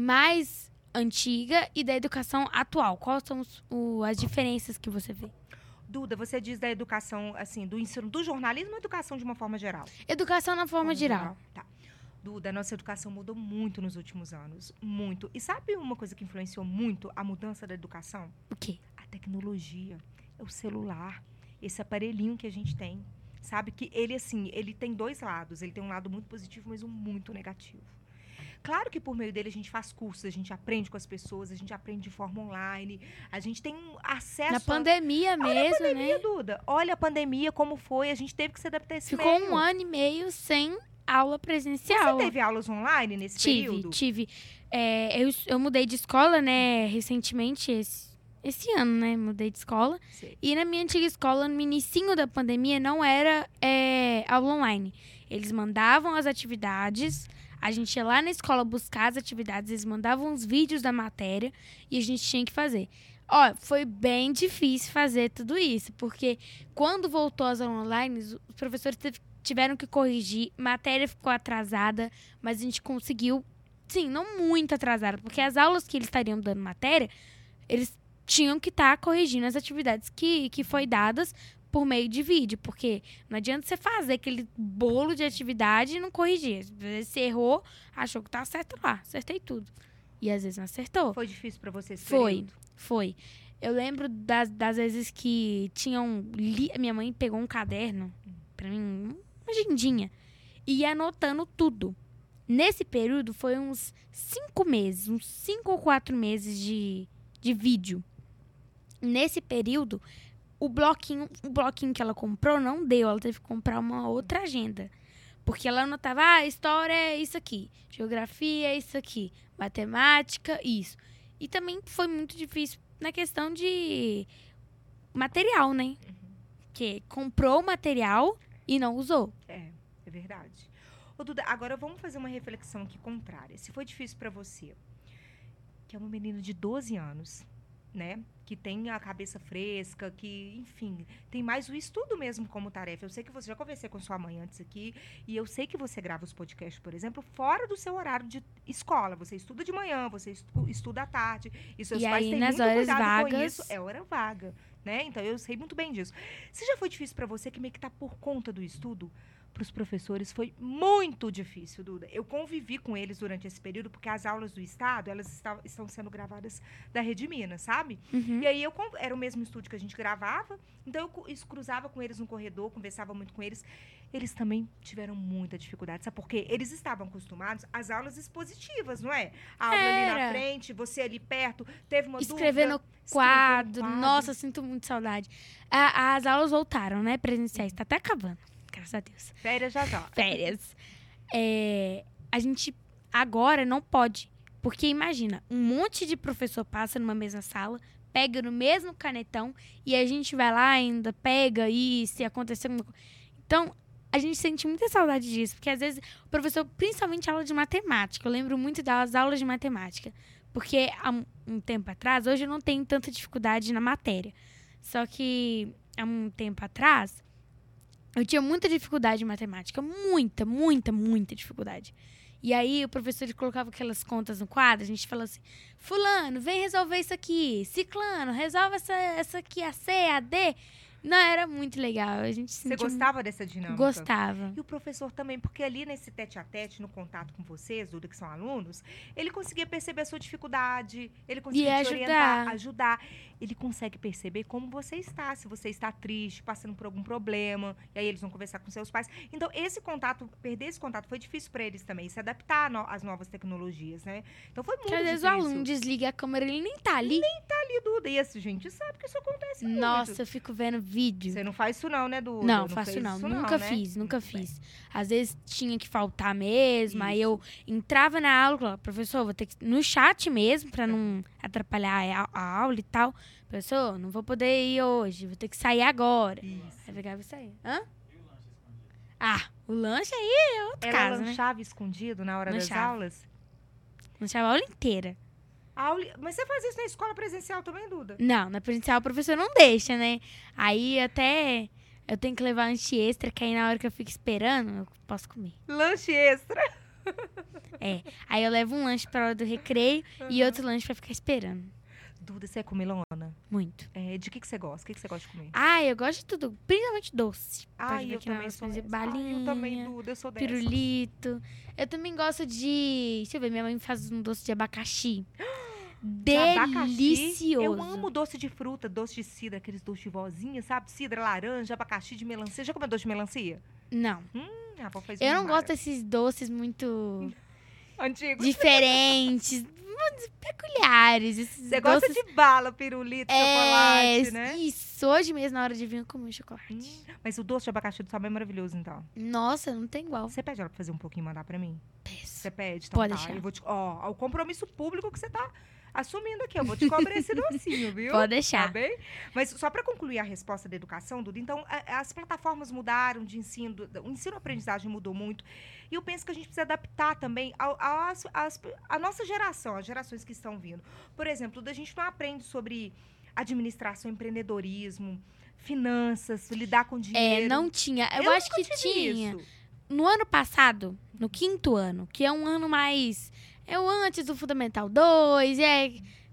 mais antiga e da educação atual. Quais são os- o- as diferenças que você vê? Duda, você diz da educação, assim, do ensino do jornalismo ou educação de uma forma geral? Educação na forma geral. Tá. Duda, nossa educação mudou muito nos últimos anos. Muito. E sabe uma coisa que influenciou muito a mudança da educação? O quê? A tecnologia. É o celular. Esse aparelhinho que a gente tem. Sabe que ele, assim, ele tem dois lados. Ele tem um lado muito positivo, mas um muito negativo. Claro que por meio dele a gente faz cursos, a gente aprende com as pessoas, a gente aprende de forma online, a gente tem acesso Na a... pandemia mesmo, pandemia, né? Duda. Olha a pandemia, como foi, a gente teve que se adaptar a esse Ficou meio. um ano e meio sem aula presencial. Você teve aulas online nesse Tive, período? tive. É, eu, eu mudei de escola, né, recentemente, esse, esse ano, né? Mudei de escola. Sei. E na minha antiga escola, no inicinho da pandemia, não era é, aula online. Eles mandavam as atividades, a gente ia lá na escola buscar as atividades, eles mandavam os vídeos da matéria e a gente tinha que fazer. Ó, foi bem difícil fazer tudo isso, porque quando voltou aulas online, os professores tiveram que corrigir, matéria ficou atrasada, mas a gente conseguiu, sim, não muito atrasada, porque as aulas que eles estariam dando matéria, eles tinham que estar corrigindo as atividades que, que foi dadas por meio de vídeo, porque não adianta você fazer aquele bolo de atividade e não corrigir. Às vezes Você errou, achou que tá certo lá, acertei tudo. E às vezes não acertou. Foi difícil pra você esse Foi. Foi. Eu lembro das, das vezes que tinham. Li... Minha mãe pegou um caderno, pra mim, uma agendinha, e ia anotando tudo. Nesse período foi uns cinco meses, uns cinco ou quatro meses de, de vídeo. Nesse período, o bloquinho, o bloquinho que ela comprou não deu, ela teve que comprar uma outra agenda. Porque ela anotava, ah, história é isso aqui, geografia é isso aqui, matemática, isso. E também foi muito difícil na questão de material, né? Que comprou o material e não usou. É, é verdade. Ô, Duda, agora vamos fazer uma reflexão aqui contrária. Se foi difícil pra você, que é uma menina de 12 anos, né? Que tem a cabeça fresca, que, enfim, tem mais o estudo mesmo como tarefa. Eu sei que você já conversei com sua mãe antes aqui, e eu sei que você grava os podcasts, por exemplo, fora do seu horário de escola. Você estuda de manhã, você estu- estuda à tarde, e seus E pais aí, têm nas muito horas cuidado com vagas- isso. É hora vaga, né? Então eu sei muito bem disso. Se já foi difícil pra você, que meio que tá por conta do estudo, para os professores foi muito difícil, Duda. Eu convivi com eles durante esse período, porque as aulas do Estado, elas estão sendo gravadas da Rede Minas, sabe? Uhum. E aí eu era o mesmo estúdio que a gente gravava, então eu cruzava com eles no corredor, conversava muito com eles. Eles também tiveram muita dificuldade, sabe por quê? Eles estavam acostumados às aulas expositivas, não é? A aula ali na Era. frente, você ali perto, teve uma Escrever dúvida. no escrever no quadro. quadro. Nossa, sinto muito saudade. A- as aulas voltaram, né? Presenciais. Tá até acabando. Graças a Deus. Férias já já. Férias. É, a gente agora não pode. Porque imagina, um monte de professor passa numa mesma sala, pega no mesmo canetão e a gente vai lá ainda, pega e se acontecer alguma coisa. Então, a gente sente muita saudade disso, porque às vezes o professor, principalmente aula de matemática, eu lembro muito das aulas de matemática. Porque há um- tempo atrás, hoje eu não tenho tanta dificuldade na matéria. Só que há um tempo atrás, eu tinha muita dificuldade em matemática. Muita, muita, muita dificuldade. E aí o professor colocava aquelas contas no quadro, a gente falava assim: Fulano, vem resolver isso aqui. Ciclano, resolve essa, essa aqui, a C, a D. Não, era muito legal. A gente Você gostava dessa dinâmica? Gostava. E o professor também, porque ali nesse tete a tete, no contato com vocês, Duda, que são alunos, ele conseguia perceber a sua dificuldade, ele conseguia te ajudar. orientar, ajudar. Ele consegue perceber como você está, se você está triste, passando por algum problema, e aí eles vão conversar com seus pais. Então, esse contato, perder esse contato foi difícil para eles também, se adaptar no- às novas tecnologias, né? Então foi muito Porque às vezes o difícil. aluno desliga a câmera e ele nem tá ali. Ali, Duda, e esse gente sabe que isso acontece muito. Nossa, eu fico vendo vídeo. Você não faz isso não, né, Duda? Não, faço fez não. isso Nunca né? fiz, nunca Muito bem. fiz. Às vezes tinha que faltar mesmo, aí Isso. eu entrava na aula, falava, professor, vou ter que no chat mesmo pra não atrapalhar a, aula e tal. Professor, não vou poder ir hoje, vou ter que sair agora. Isso. Aí pegava e saía. Hã? Ah, o lanche aí é outro Ela caso, né? lanchava escondido na hora das Lanchava. aulas? Lanchava a aula inteira. Aula... Mas você faz isso na escola presencial também, Duda? Não, na presencial o professor não deixa, né? Aí até eu tenho que levar lanche extra, que aí na hora que eu fico esperando, eu posso comer. Lanche extra. Aí eu levo um lanche pra hora do recreio e outro lanche pra ficar esperando. Duda, você é comelona? Muito. É, de que, que você gosta? O que, que você gosta de comer? Ah, eu gosto de tudo, principalmente doce. Ver eu também sou fazer balinha, eu também, Duda, eu sou dessa. pirulito. Eu também gosto de, deixa eu ver, minha mãe faz um doce de abacaxi. Delicioso. Eu amo doce de fruta, doce de cidra, aqueles doces de vozinha, sabe? Cidra, laranja, abacaxi de melancia. Já comeu doce de melancia? Não, Hum, a avó faz eu não gosto desses doces muito Antigo. diferentes, peculiares. Você gosta doces... de bala, pirulito, é, chocolate, né? Isso, hoje mesmo na hora de vir eu comi um chocolate. Hum, mas o doce de abacaxi do sabor é maravilhoso, então. Nossa, não tem igual. Você pede ela pra fazer um pouquinho e mandar pra mim? Peço. Você pede? Então Pode tá. deixar. Eu vou te... Ó, o compromisso público que você tá assumindo aqui, eu vou te cobrar esse docinho, viu? Pode Tá deixar. bem? Mas só para concluir a resposta da educação, Duda, então a- as plataformas mudaram de ensino, o ensino-aprendizagem mudou muito. E eu penso que a gente precisa adaptar também ao, às- às- a nossa geração, as gerações que estão vindo. Por exemplo, Duda, a gente não aprende sobre administração, empreendedorismo, finanças, lidar com dinheiro. É, não tinha. Eu, Eu acho que tinha. isso. No ano passado, no quinto ano, que é um ano mais. É o antes do Fundamental 2, é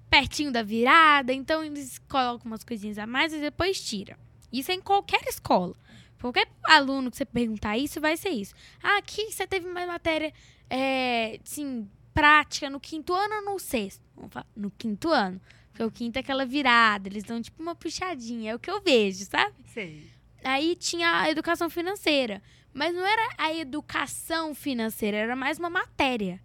pertinho da virada, então eles colocam umas coisinhas a mais e depois tiram. Isso é em qualquer escola. Qualquer aluno que você perguntar isso, vai ser isso. Ah, aqui você teve mais matéria, é, assim, prática no quinto ano ou no sexto? Vamos falar, No quinto ano. Porque o quinto é aquela virada, eles dão tipo uma puxadinha, é o que eu vejo, sabe? Sei. Aí tinha a educação financeira. Mas não era a educação financeira, era mais uma matéria.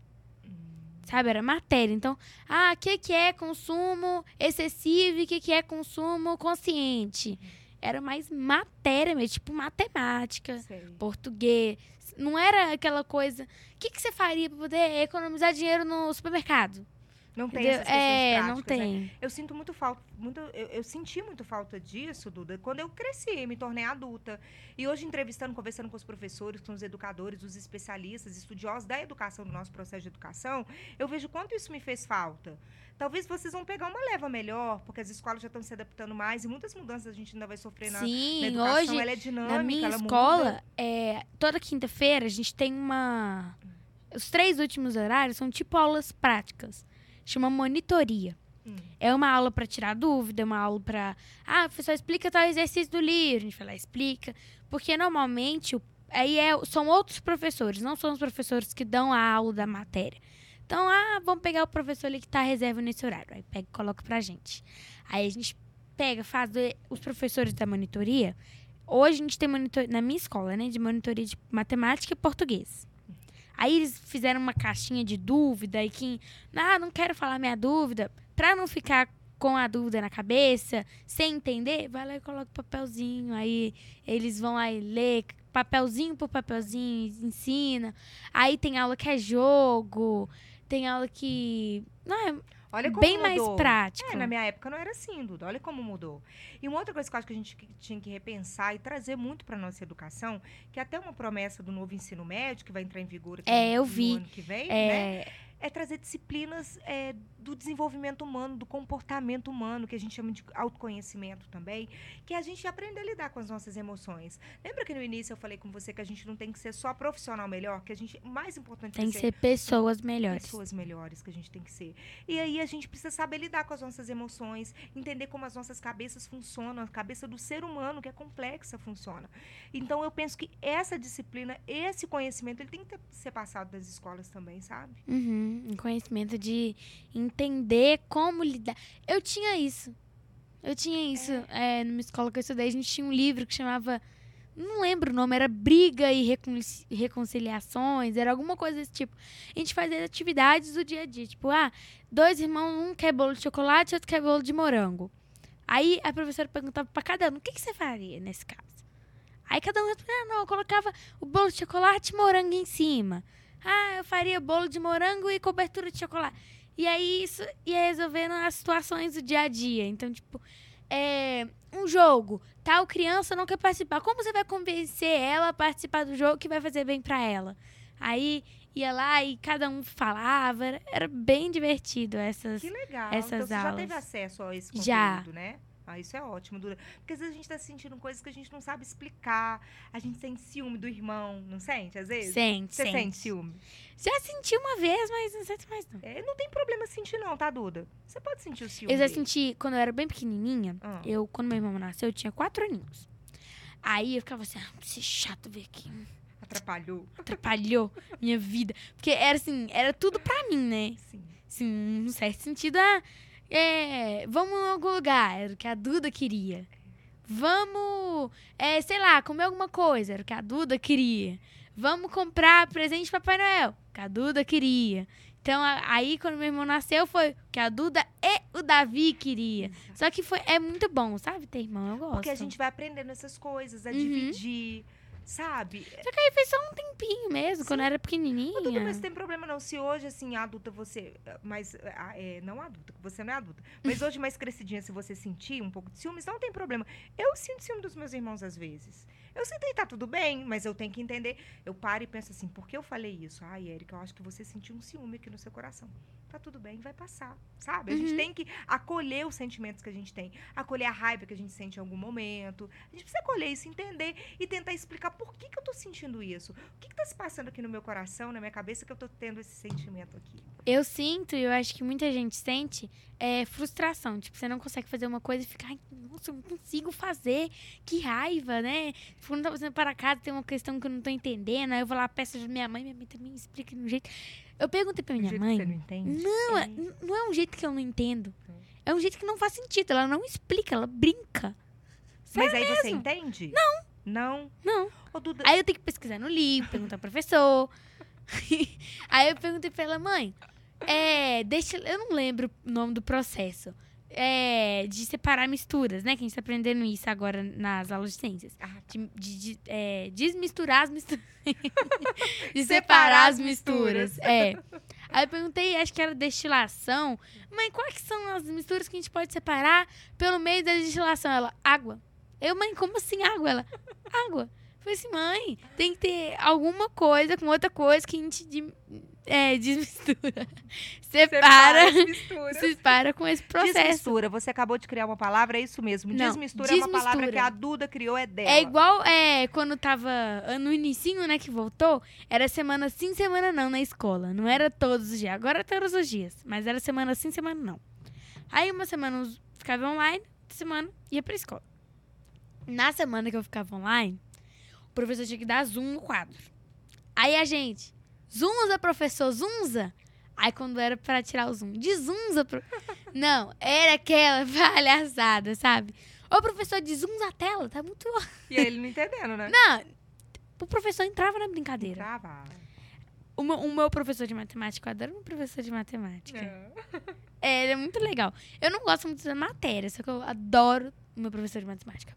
Sabe? Era matéria. Então, ah, o que, que é consumo excessivo e o que, que é consumo consciente? Era mais matéria mesmo, tipo matemática, Sei. português. Não era aquela coisa. O que, que você faria para poder economizar dinheiro no supermercado? Não tem essas questões É, práticas, não né? tem. Eu sinto muito falta, muito, eu, eu senti muito falta disso, Duda, quando eu cresci, me tornei adulta. E hoje, entrevistando, conversando com os professores, com os educadores, os especialistas, estudiosos da educação, do nosso processo de educação, eu vejo quanto isso me fez falta. Talvez vocês vão pegar uma leva melhor, porque as escolas já estão se adaptando mais e muitas mudanças a gente ainda vai sofrer na, na Sim, educação. hoje ela é dinâmica, Na minha escola, muda. é, toda quinta-feira a gente tem uma. Os três últimos horários são tipo aulas práticas. Chama monitoria. Hum. É uma aula para tirar dúvida, é uma aula para. Ah, professor, explica tal exercício do livro. A gente lá, explica. Porque normalmente aí é, são outros professores, não são os professores que dão a aula da matéria. Então, ah, vamos pegar o professor ali que tá reserva nesse horário. Aí pega e coloca pra gente. Aí a gente pega, faz o- os professores da monitoria. Hoje a gente tem monitor na minha escola, né, de monitoria de matemática e português. Aí eles fizeram uma caixinha de dúvida e quem, ah, não quero falar minha dúvida, pra não ficar com a dúvida na cabeça, sem entender, vai lá e coloca o papelzinho. Aí eles vão e lê papelzinho por papelzinho, ensina. Aí tem aula que é jogo, tem aula que não é Olha como bem mais mudou. prático. É, na minha época não era assim, Duda. Olha como mudou. E uma outra coisa que eu acho que a gente tinha que repensar e trazer muito para nossa educação, que é até uma promessa do novo ensino médio, que vai entrar em vigor aqui É, no, eu vi. ano que vem, né? É, trazer disciplinas é, do desenvolvimento humano, do comportamento humano, que a gente chama de autoconhecimento também, que a gente aprende a lidar com as nossas emoções. Lembra que no início eu falei com você que a gente não tem que ser só profissional melhor, que a gente, mais importante tem é que ser pessoas melhores. pessoas melhores que a gente tem que ser. E aí a gente precisa saber lidar com as nossas emoções, entender como as nossas cabeças funcionam, a cabeça do ser humano, que é complexa, funciona. Então eu penso que essa disciplina, esse conhecimento, ele tem que ter- ser passado das escolas também, sabe? Uhum, um conhecimento de entender como lidar. Eu tinha isso. Eu tinha isso. É, numa escola que eu estudei, a gente tinha um livro que chamava. Não lembro o nome, era Briga e Reconci- Reconciliações, era alguma coisa desse tipo. A gente fazia atividades do dia a dia. Tipo, ah, dois irmãos, um quer bolo de chocolate, outro quer bolo de morango. Aí a professora perguntava pra cada um, o que, que você faria nesse caso? Aí cada um respondia, ah, não, eu colocava o bolo de chocolate e morango em cima. Ah, eu faria bolo de morango e cobertura de chocolate. E aí isso ia resolvendo as situações do dia a dia. Então, tipo, é, um jogo, tal criança não quer participar. Como você vai convencer ela a participar do jogo que vai fazer bem pra ela? Aí ia lá e cada um falava. Era, era bem divertido essas. Que legal. essas então você já teve aulas. acesso a esse Já. conteúdo, né? Ah, isso é ótimo, Dura. Porque às vezes a gente tá sentindo coisas que a gente não sabe explicar. A gente sente ciúme do irmão, não sente? Às vezes? Sente, Você sente. sente ciúme? Já senti uma vez, mas não sente mais não. É, não tem problema sentir, não, tá, Duda? Você pode sentir o ciúme. Eu já senti, quando eu era bem pequenininha, Ah. eu, quando meu irmão nasceu, eu tinha quatro aninhos. Aí eu ficava assim, ah, que chato ver aqui. Atrapalhou. Atrapalhou minha vida. Porque era assim, era tudo pra mim, né? Sim. Assim, num certo sentido, ah, é, vamos em algum lugar, era o que a Duda queria. Vamos, é, sei lá, comer alguma coisa, era o que a Duda queria. Vamos comprar presente para Papai Noel, que a Duda queria. Então, aí, quando meu irmão nasceu, foi o que a Duda e o Davi queria. Só que foi, é muito bom, sabe, ter irmão, eu gosto. Porque a gente vai aprendendo essas coisas, a Uhum. dividir, sabe? Só que aí foi só um tempinho mesmo, quando eu era Ô, Duda, pequenininha. mas tem problema não. Se hoje, assim, adulta você. Mas. ah, É, não adulta, você não é adulta. Mas hoje, mais crescidinha, se você sentir um pouco de ciúmes, não tem problema. Eu sinto ciúme dos meus irmãos às vezes. Eu sinto e tá tudo bem, mas eu tenho que entender. Eu paro e penso assim, por que eu falei isso? Ai, Érica, eu acho que você sentiu um ciúme aqui no seu coração. Tá tudo bem, vai passar, sabe? A gente Uhum. tem que acolher os sentimentos que a gente tem. Acolher a raiva que a gente sente em algum momento. A gente precisa acolher isso, entender e tentar explicar por que, que eu tô sentindo isso. O que, que tá se passando aqui no meu coração, na minha cabeça, que eu tô tendo esse sentimento aqui? Eu sinto, e eu acho que muita gente sente, é frustração. Tipo, você não consegue fazer uma coisa e fica, ai, nossa, eu não consigo fazer. Que raiva, né? Quando tá fazendo para casa, tem uma questão que eu não tô entendendo. Aí eu vou lá, peço da minha mãe, minha mãe também explica de um jeito. Eu perguntei pra minha jeito mãe. você não entende? Não, é- É. não é um jeito que eu não entendo. É um jeito que não faz sentido. Ela não explica, ela brinca. Mas aí você mesmo? entende? Não. Não? Não. Duda, Aí eu tenho que pesquisar no livro, perguntar ao professor. Aí eu perguntei pra ela, mãe, é, deixa, eu não lembro o nome do processo. É, de separar misturas, né? Que a gente tá aprendendo isso agora nas aulas de ciências. Ah, De, de- de, é, desmisturar as misturas. de Separar as as misturas. É. Aí eu perguntei, acho que era destilação. Mãe, quais são as misturas que a gente pode separar pelo meio da destilação? Ela, água. Eu, mãe, como assim água? Ela, água. Eu falei assim, mãe, tem que ter alguma coisa com outra coisa que a gente é, desmistura. Separa, misturas. separa com esse processo. Desmistura, você acabou de criar uma palavra, é isso mesmo. Não, desmistura, é uma palavra desmistura. que a Duda criou, é dela. É igual é, quando tava no inicinho, né, que voltou, era semana sim, semana não na escola. Não era todos os dias. Agora é todos os dias. Mas era semana sim, semana não. Aí uma semana eu ficava online, outra semana ia pra escola. Na semana que eu ficava online, o professor tinha que dar zoom no quadro. Aí a gente, zunza, professor, zunza. Aí quando era pra tirar o zoom, desunza. Pro... Não, era aquela palhaçada, sabe? Ô, professor, desunza a tela, tá muito E ele não entendendo, né? não, o professor entrava na brincadeira. Trava. O meu, o meu professor de matemática, eu adoro meu professor de matemática. É. É, ele é muito legal. Eu não gosto muito da matéria, só que eu adoro o meu professor de matemática.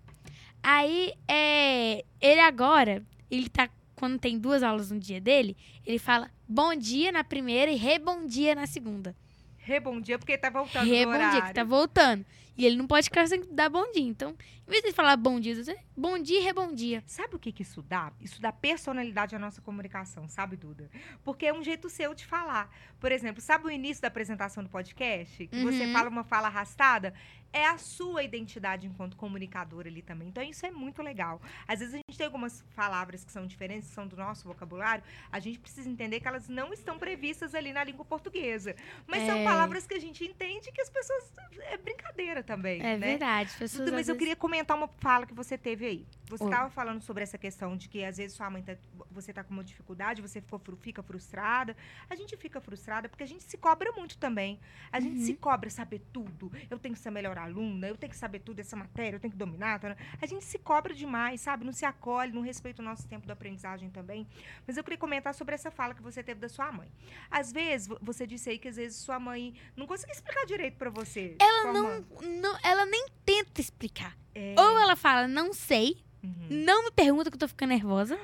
Aí, é, ele agora, ele tá, quando tem duas aulas no dia dele, ele fala bom dia na primeira e rebom dia na segunda. Rebom dia, porque tá voltando Rebom dia, que tá voltando. E ele não pode ficar sem dar bom dia. Então, em vez de falar bom dia, você, bom dia e rebom dia. Sabe o que, que isso dá? Isso dá personalidade à nossa comunicação, sabe, Duda? Porque é um jeito seu de falar. Por exemplo, sabe o início da apresentação do podcast? Que você Uhum. fala uma fala arrastada? É a sua identidade enquanto comunicador ali também. Então, isso é muito legal. Às vezes a gente tem algumas palavras que são diferentes, que são do nosso vocabulário. A gente precisa entender que elas não estão previstas ali na língua portuguesa. Mas são É. palavras que a gente entende que as pessoas. É brincadeira também. É né? verdade. as Pessoas, mas eu vezes- queria comentar uma fala que você teve aí. Você estava falando sobre essa questão de que às vezes sua mãe tá, você tá com uma dificuldade, você ficou, fica frustrada. A gente fica frustrada porque a gente se cobra muito também. A gente Uhum. se cobra saber tudo. Eu tenho que ser a melhor aluna, eu tenho que saber tudo dessa matéria, eu tenho que dominar. tá? A gente se cobra demais, sabe? Não se acolhe, não respeita o nosso tempo de aprendizagem também. Mas eu queria comentar sobre essa fala que você teve da sua mãe. Às vezes, vo- você disse aí que às vezes sua mãe não conseguia explicar direito pra você. Ela não, não, ela nem tenta explicar. É. Ou ela fala, não sei, Uhum. não me pergunta que eu tô ficando nervosa.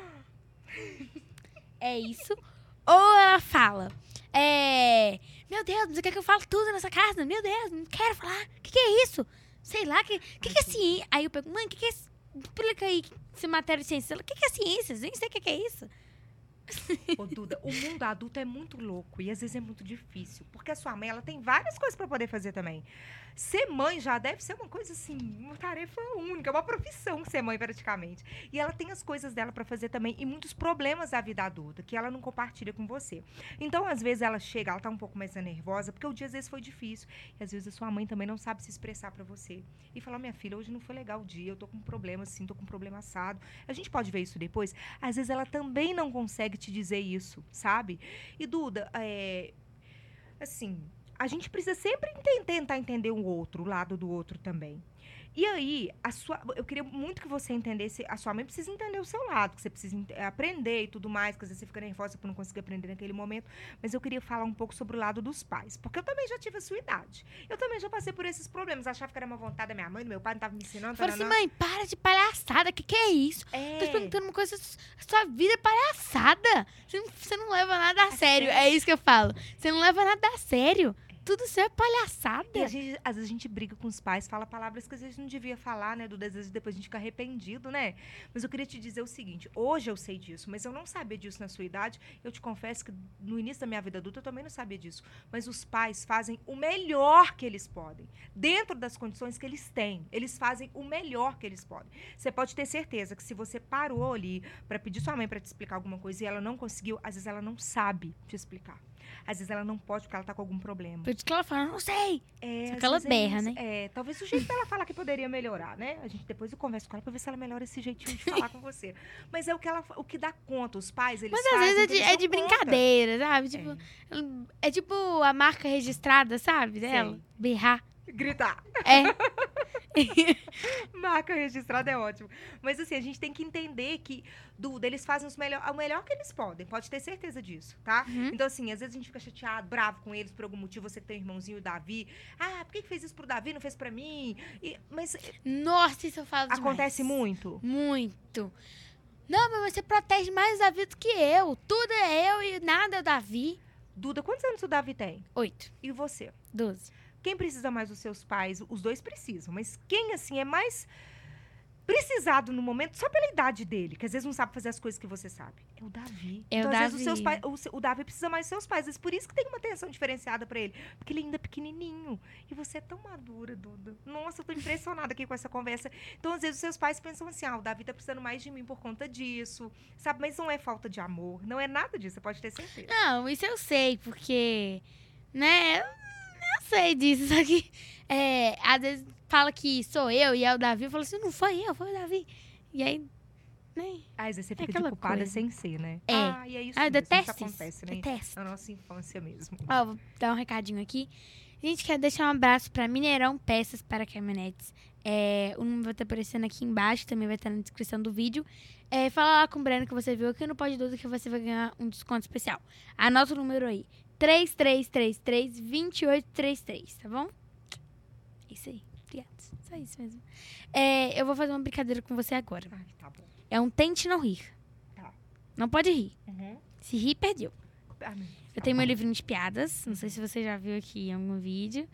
é isso. Ou ela fala, é. Meu Deus, você quer que eu fale tudo nessa casa? Meu Deus, não quero falar. O que, que é isso? Sei lá, o que, que, que é ciência? Aí eu pergunto, mãe, o que, que é. Explica aí, essa matéria de ciência. O que, que é ciência? Nem sei o que, que é isso. Ô, Duda, o mundo adulto é muito louco e às vezes é muito difícil. Porque a sua mãe, ela tem várias coisas pra poder fazer também. Ser mãe já deve ser uma coisa assim, uma tarefa única, uma profissão ser mãe praticamente. E ela tem as coisas dela pra fazer também e muitos problemas da vida adulta que ela não compartilha com você. Então, às vezes ela chega, ela tá um pouco mais nervosa, porque o dia às vezes foi difícil. E às vezes a sua mãe também não sabe se expressar pra você. E falar: "Minha filha, hoje não foi legal o dia, eu tô com um problema assim, tô com um problema assado". A gente pode ver isso depois. Às vezes ela também não consegue te dizer isso, sabe? E Duda, é, assim, a gente precisa sempre tentar entender o outro, o lado do outro também. E aí, a sua, eu queria muito que você entendesse, a sua mãe precisa entender o seu lado, que você precisa ent- aprender e tudo mais, que às vezes você fica nervosa por não conseguir aprender naquele momento. Mas eu queria falar um pouco sobre o lado dos pais, porque eu também já tive a sua idade. Eu também já passei por esses problemas. Achava que era uma vontade da minha mãe, do meu pai, não tava me ensinando. Eu falei assim, mãe, para de palhaçada, que que é isso? É. Tô te perguntando uma coisa, a sua vida é palhaçada. Você não, você não leva nada a sério. sério. É isso que eu falo. Você não leva nada a sério. Tudo seu é palhaçada. E gente- às vezes a gente briga com os pais, fala palavras que às vezes não devia falar, né? Do às vezes depois a gente fica arrependido, né? Mas eu queria te dizer o seguinte: hoje eu sei disso, mas eu não sabia disso na sua idade. Eu te confesso que no início da minha vida adulta eu também não sabia disso. Mas os pais fazem o melhor que eles podem, dentro das condições que eles têm. Eles fazem o melhor que eles podem. Você pode ter certeza que se você parou ali para pedir sua mãe para te explicar alguma coisa e ela não conseguiu, às vezes ela não sabe te explicar. Às vezes ela não pode porque ela tá com algum problema. Por isso que ela fala, não sei. É, Só que ela é berra, isso. né? É, talvez o jeito dela falar que poderia melhorar, né? A gente depois eu converso com ela pra ver se ela melhora esse jeitinho de falar com você. Mas é o que ela, o que dá conta, os pais, eles Mas às fazem vezes é de, é de brincadeira, sabe? Tipo, É. é tipo a marca registrada, sabe? Dela. Sei. Berrar. Gritar. É. Marca registrada é ótimo. Mas assim, a gente tem que entender que, Duda, eles fazem os melhor, o melhor que eles podem. Pode ter certeza disso, tá? Uhum. Então, assim, às vezes a gente fica chateado, bravo com eles por algum motivo. Você que tem um irmãozinho, o Davi. Ah, por que que fez isso pro Davi? Não fez pra mim? E- mas Nossa, isso eu falo demais. acontece muito. Muito. Não, mas você protege mais o Davi do que eu. Tudo é eu e nada é o Davi. Duda, quantos anos o Davi tem? Oito. E você? Doze. Quem precisa mais dos seus pais? Os dois precisam, mas quem, assim, é mais precisado no momento, só pela idade dele, que às vezes não sabe fazer as coisas que você sabe? É o Davi. É o então, às vezes, os seus Davi. pais, o, o Davi precisa mais dos seus pais. Às vezes, por isso que tem uma atenção diferenciada pra ele. Porque ele ainda é pequenininho. E você é tão madura, Duda. Nossa, eu tô impressionada aqui com essa conversa. Então, às vezes, os seus pais pensam assim, ah, o Davi tá precisando mais de mim por conta disso. Sabe? Mas não é falta de amor. Não é nada disso, você pode ter certeza. Não, isso eu sei, porque. Né? Eu, eu sei disso, só que. É, às vezes fala que sou eu e é o Davi. Eu falo assim, não foi eu, foi o Davi. E aí. Né? Ah, às vezes você fica de aquela culpada coisa. sem ser, né? É. Ah, e é isso Ah, eu mesmo, detesto isso acontece, né? Detesto. Na nossa infância mesmo. Ó, vou dar um recadinho aqui. A gente quer deixar um abraço para Mineirão Peças para Caminhonetes. É, o número vai estar aparecendo aqui embaixo, também vai estar na descrição do vídeo. É, fala lá com o Breno que você viu aqui no Pode Duda que você vai ganhar um desconto especial. Anota o número aí. 3333-2833, tá bom? É Isso aí. Obrigada. Só isso mesmo. É, eu vou fazer uma brincadeira com você agora. Ai, tá bom. É um tente não rir. Tá. Não pode rir. Uhum. Se rir, perdeu. Ah. Eu tenho meu livrinho de piadas. Não sei se você já viu aqui em algum vídeo.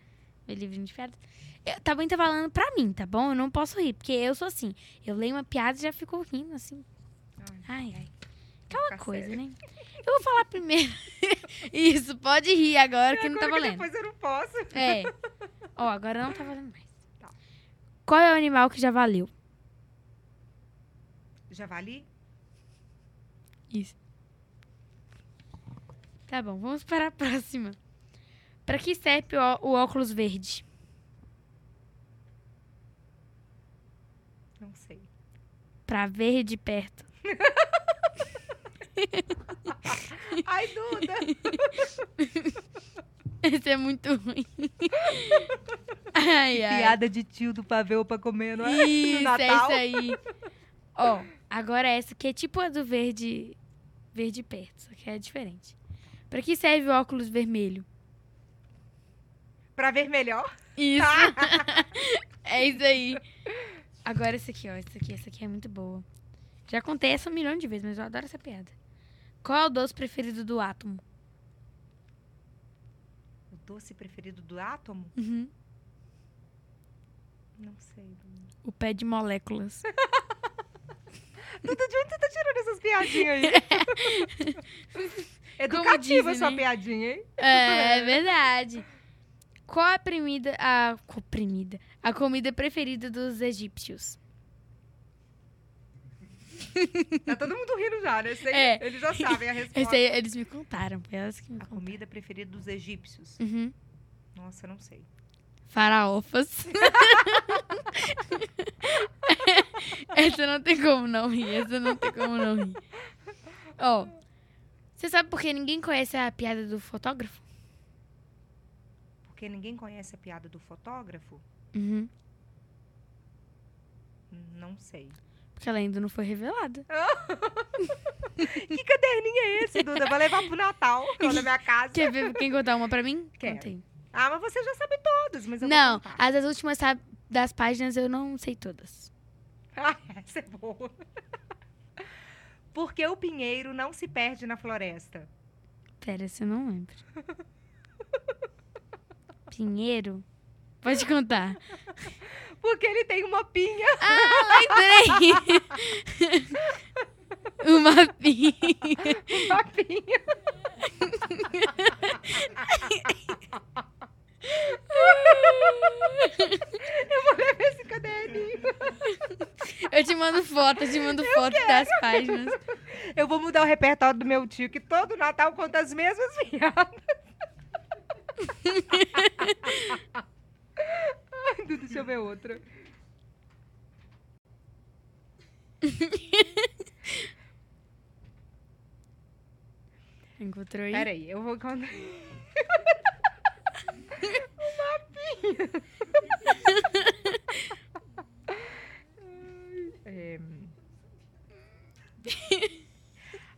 Meu livrinho de piadas. Eu, tá bem, tá falando pra mim, tá bom? Eu não posso rir, porque eu sou assim. Eu leio uma piada e já fico rindo, assim. Ai, Ai, ai. Aquela ficar coisa, sério. né? Eu vou falar primeiro. Isso, pode rir agora que não tá valendo. Depois eu não posso. É. Ó, agora não tá valendo mais. Tá. Qual é o animal que já valeu? Javali? Isso. Tá bom, vamos para a próxima. Pra que serve o, o óculos verde? Não sei. Pra ver de perto. Ai, Duda! Esse é muito ruim. ai, ai. Piada de tio do pavê pra comer, não é? Isso, no é Natal. isso aí. Ó, agora essa que é tipo a do verde, verde perto, só que é diferente. Pra que serve o óculos vermelho? Pra ver melhor? Isso. é isso aí. Agora essa aqui, ó. Essa aqui, essa aqui é muito boa. Já contei essa um milhão de vezes, mas eu adoro essa piada. Qual é o doce preferido do átomo? O doce preferido do átomo? Uhum. Não sei. O pé de moléculas. Duda, de onde você tá tirando essas piadinhas aí? Educativa dizem, sua né? piadinha, hein? É, é verdade. Qual a primida, a comprimida, a comida preferida dos egípcios? Tá todo mundo rindo já, né? Sei- É. Eles já sabem a resposta. Esse aí, eles me contaram, elas que me A contaram. comida preferida dos egípcios? Uhum. Nossa, não sei. Faraofas. essa não tem como não rir, essa não tem como não rir. Ó, você sabe por que ninguém conhece a piada do fotógrafo? Porque ninguém conhece a piada do fotógrafo? Uhum. Não sei. Porque ela ainda não foi revelada. Que caderninho é esse, Duda? Vou levar pro Natal, na minha casa. Quer ver quem contar uma pra mim? Quero. Contei. Ah, mas você já sabe todas, mas eu Não, as das últimas das páginas eu não sei todas. Ah, essa é boa. Por que o pinheiro não se perde na floresta? Pera, essa eu não lembro. Pinheiro? Pode contar. Porque ele tem uma pinha. Ah, lembrei! Uma pinha. Uma pinha. Eu vou levar esse caderninho. Eu te mando foto, eu te mando foto das páginas. Eu vou mudar o repertório do meu tio, que todo Natal conta as mesmas piadas. Deixa eu ver outra. Encontrou aí? Peraí, eu vou contar. É.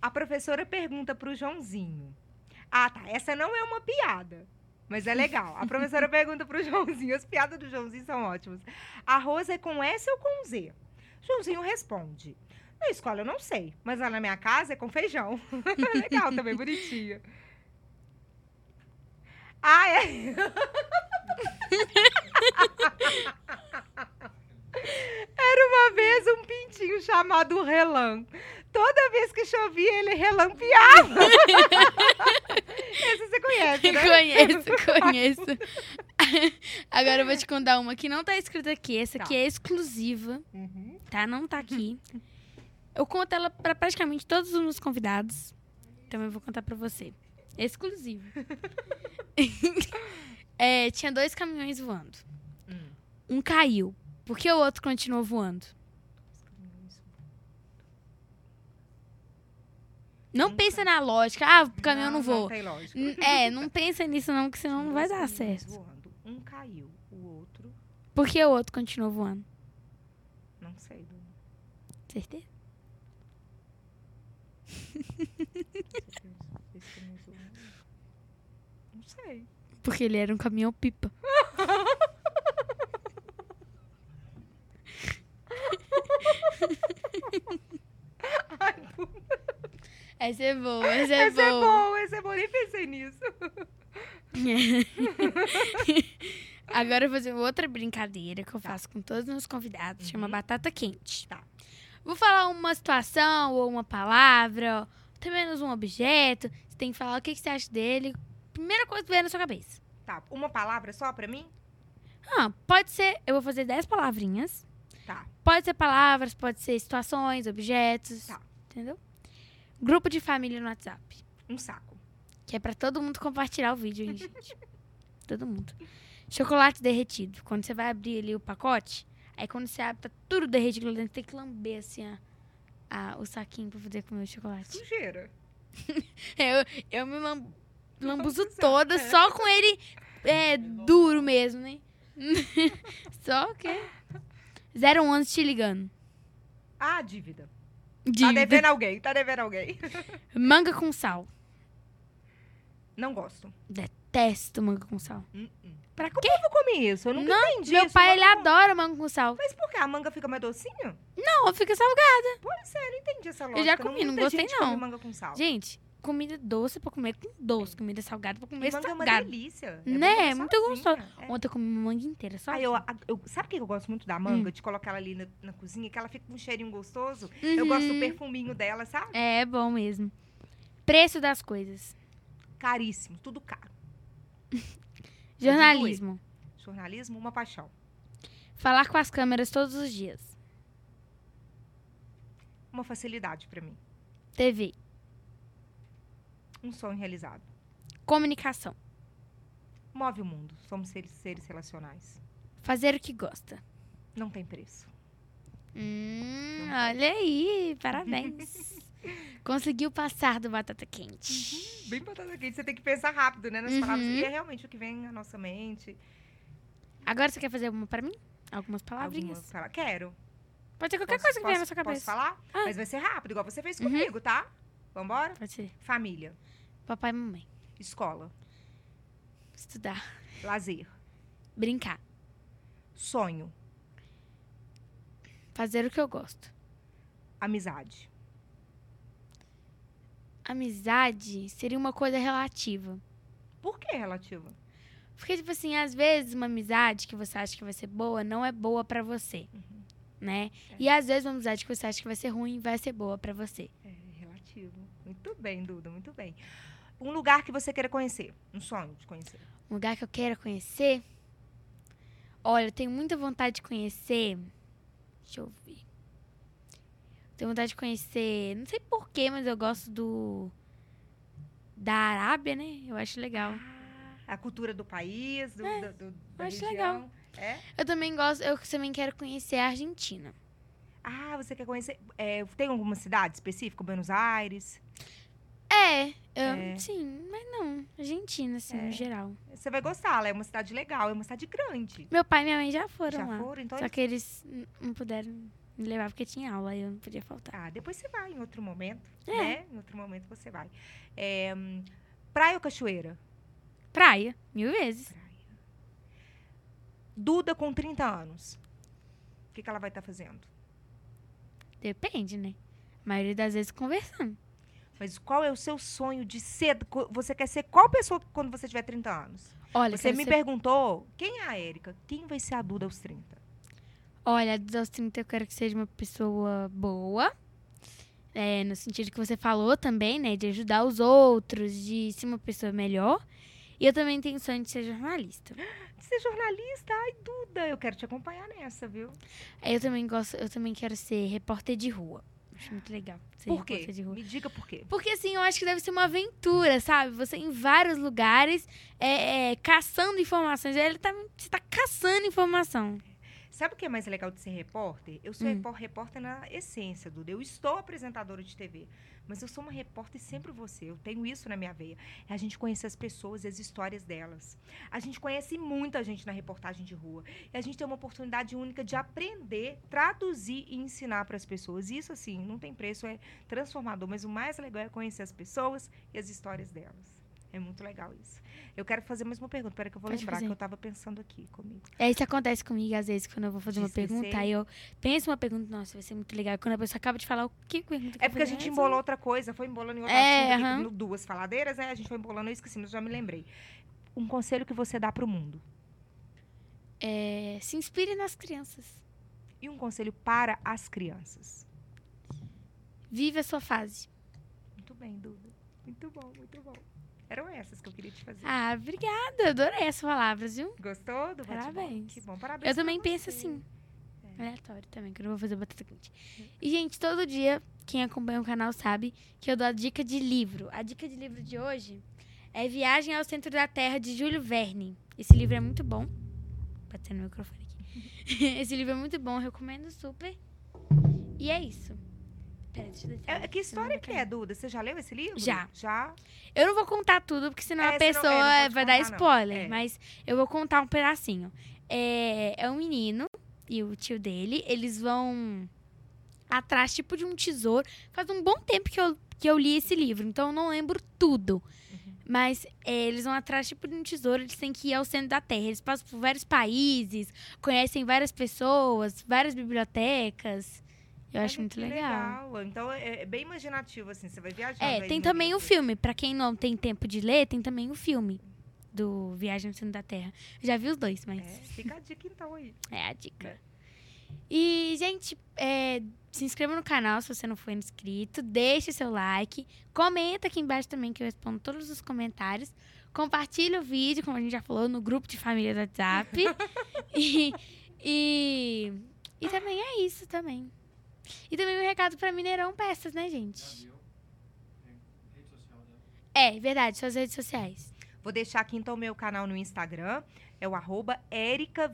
A professora pergunta pro Joãozinho. Ah, tá. Essa não é uma piada. Mas é legal. A professora pergunta pro Joãozinho. As piadas do Joãozinho são ótimas. Arroz é com S ou com Z? Joãozinho responde. Na escola eu não sei, mas lá na minha casa é com feijão. legal também, bonitinho. Ah, é? Era uma vez um pintinho chamado Relan. Toda vez que chovia, ele relampeava. Essa você conhece, né? Conheço, conheço. Agora eu vou te contar uma que não tá escrita aqui. Essa Tá. aqui é exclusiva, Uhum. tá? Não tá aqui. Eu conto ela pra praticamente todos os meus convidados. Então eu vou contar pra você. Exclusivo. É, tinha dois caminhões voando. Hum. Um caiu. Por que o outro continuou voando? Não pensa na lógica. Ah, o caminhão não, voa. Não tem lógica. É, não pensa nisso não, que senão não vai dar certo. voando. Um caiu, o outro, Por que o outro continuou voando? não sei. Duda. Certeza? Não sei. Porque ele era um caminhão pipa. Ai, Duda. Essa é boa, essa é esse é boa. bom, esse é bom. Nem pensei nisso. Agora eu vou fazer outra brincadeira que eu faço com todos os meus convidados. Chama Uhum. batata quente. Tá. Vou falar uma situação ou uma palavra, ou até menos um objeto. Você tem que falar o que, que você acha dele. Primeira coisa que vier na sua cabeça. Tá, uma palavra só pra mim? Ah, pode ser. Eu vou fazer 10 palavrinhas. Tá. Pode ser palavras, pode ser situações, objetos. Tá. Entendeu? Grupo de família no WhatsApp. Um saco. Que é pra todo mundo compartilhar o vídeo, hein, gente? todo mundo. Chocolate derretido. Quando você vai abrir ali o pacote, aí quando você abre, tá tudo derretido lá dentro. Tem que lamber assim a, a- o saquinho pra poder comer o chocolate. Sujeira. Eu, eu me lam, lambuzo toda é. só com ele é, duro mesmo, né? só que. 011 te ligando. Ah, dívida. Tá Dívida. devendo alguém, tá devendo alguém. Manga com sal. Não gosto. Detesto manga com sal. Hum, hum. Pra Como quê? eu vou comer isso? Eu nunca Não, entendi Meu isso. pai, ele com- adora manga com sal. Mas por que? A manga fica mais docinha? Não, fica salgado. Pois é, eu não entendi essa lógica. já comi, não muita gostei, não. come manga com sal. Gente, comida doce pra comer com doce. Comida salgada pra comer E manga é uma delícia. Né? É muito sozinha. gostoso. É. Ontem eu comi uma manga inteira, só. Aí eu, a- eu- sabe o que eu gosto muito da manga? Hum. De colocar ela ali na, na cozinha, que ela fica com um cheirinho gostoso. Eu gosto do Uhum. perfuminho dela, sabe? É bom mesmo. Preço das coisas. Caríssimo, tudo caro. Jornalismo. Jornalismo, uma paixão. Falar com as câmeras todos os dias. Uma facilidade pra mim. TV. Um sonho realizado. Comunicação. Move o mundo. Somos seres, seres relacionais. Fazer o que gosta. Não tem preço. Hum, olha aí, parabéns. Conseguiu passar do batata quente. Bem batata quente. Você tem que pensar rápido, né? Nas Uhum. palavras. E é realmente o que vem à nossa mente. Agora você quer fazer uma pra mim? Algumas palavrinhas? Alguma fala- Quero. Pode ser qualquer Posso- coisa que vier posso- na sua cabeça. Posso falar? Ah. Mas vai ser rápido, igual você fez Uhum. comigo, tá? Vambora? Pode ser. Família, Papai e mamãe. escola, Estudar. lazer, Brincar. sonho, Fazer o que eu gosto. amizade. Amizade seria uma coisa relativa. Por que relativa? Porque, tipo assim, às vezes uma amizade que você acha que vai ser boa não é boa pra você, Uhum. né? É. E às vezes uma amizade que você acha que vai ser ruim vai ser boa pra você. É relativo. Muito bem, Duda, muito bem. Um lugar que você queira conhecer, um sonho de conhecer. Um lugar que eu quero conhecer. Olha, eu tenho muita vontade de conhecer. Deixa eu ver. Tenho vontade de conhecer. Não sei porquê, mas eu gosto do. Da Arábia, né? Eu acho legal. Ah, a cultura do país, do, É, do- do- da acho região. legal. É? Eu também gosto. Eu também quero conhecer a Argentina. Ah, você quer conhecer. é, tem alguma cidade específica? Buenos Aires? É, É. sim, mas não. Argentina, assim, É. no geral. Você vai gostar, ela é uma cidade legal, é uma cidade grande. Meu pai e minha mãe já foram Já lá. foram? Então Só eles- que eles não puderam me levar porque tinha aula e eu não podia faltar. Ah, depois você vai em outro momento, É. né? Em outro momento você vai. É, praia ou cachoeira? Praia, mil vezes. Praia. Duda com 30 anos. O que, que ela vai estar fazendo? Depende, né? A maioria das vezes conversando. Mas qual é o seu sonho de ser? Você quer ser qual pessoa quando você tiver 30 anos? Olha, Você me ser- perguntou quem é a Érica? Quem vai ser a Duda aos 30? Olha, dos aos 30 eu quero que seja uma pessoa boa. É, no sentido que você falou também, né? De ajudar os outros, de ser uma pessoa melhor. E eu também tenho sonho de ser jornalista. De ser jornalista? Ai, Duda, eu quero te acompanhar nessa, viu? Aí Eu também gosto, eu também quero ser repórter de rua. Acho muito legal. Por quê? repórter de rua. Me diga por quê. Porque assim, eu acho que deve ser uma aventura, sabe? Você em vários lugares, é, é, caçando informações. Ele tá, você tá caçando informação. Sabe o que é mais legal de ser repórter? Eu sou Hum. repórter na essência, Duda. Eu estou apresentadora de TV. Mas eu sou uma repórter sempre você. Eu tenho isso na minha veia. É a gente conhecer as pessoas e as histórias delas. A gente conhece muita gente na reportagem de rua. E a gente tem uma oportunidade única de aprender, traduzir e ensinar para as pessoas. Isso, assim, não tem preço, é transformador. Mas o mais legal é conhecer as pessoas e as histórias delas. É muito legal isso. Eu quero fazer mais uma pergunta. Peraí que eu vou Pode lembrar fazer. que eu estava pensando aqui comigo. É isso que acontece comigo, às vezes, quando eu vou fazer uma pergunta, aí eu penso uma pergunta, nossa, vai ser muito legal. Quando a pessoa acaba de falar o que pergunta que É porque a gente embolou outra coisa, foi embolando em outro É, assunto duas faladeiras, né? A gente foi embolando, eu esqueci, mas já me lembrei. Um conselho que você dá pro mundo. É, se inspire nas crianças. E um conselho para as crianças. Vive a sua fase. Muito bem, Duda. Muito bom, muito bom. Eram essas que eu queria te fazer. Ah, obrigada. Adorei essas palavras, viu? Gostou do bate-bola? Parabéns. Que bom, parabéns Eu também você. penso assim. É. Aleatório também, que eu não vou fazer batata quente. E, gente, todo dia, quem acompanha o canal sabe que eu dou a dica de livro. A dica de livro de hoje é Viagem ao Centro da Terra, de Júlio Verne. Esse livro é muito bom. Batendo no microfone aqui. Esse livro é muito bom, recomendo super. E é isso. Pera, deixa eu descer. É, que história que é, Duda? Você já leu esse livro? Já. Já? Eu não vou contar tudo, porque senão É, a é, pessoa não pode vai dar contar, não. spoiler. É. Mas eu vou contar um pedacinho. É, é um menino e o tio dele, eles vão atrás, tipo, de um tesouro. Faz um bom tempo que eu, que eu li esse livro, então eu não lembro tudo. Mas é, eles vão atrás, tipo, de um tesouro, eles têm que ir ao centro da Terra. Eles passam por vários países, conhecem várias pessoas, várias bibliotecas. Eu acho Olha, muito que legal. Então é, é bem imaginativo, assim. Você vai viajando. É, tem também o filme. Pra quem não tem tempo de ler, tem também o filme do Viagem ao Centro da Terra. Já vi os dois, mas É, fica a dica então aí. é, a dica. E, gente, é, se inscreva no canal se você não for inscrito. Deixe seu like. Comenta aqui embaixo também que eu respondo todos os comentários. Compartilhe o vídeo, como a gente já falou, no grupo de família do WhatsApp. e, e, e também é isso também. E também um recado pra Mineirão Peças, né, gente? É, verdade, suas redes sociais. Vou deixar aqui então o meu canal no Instagram. É o arroba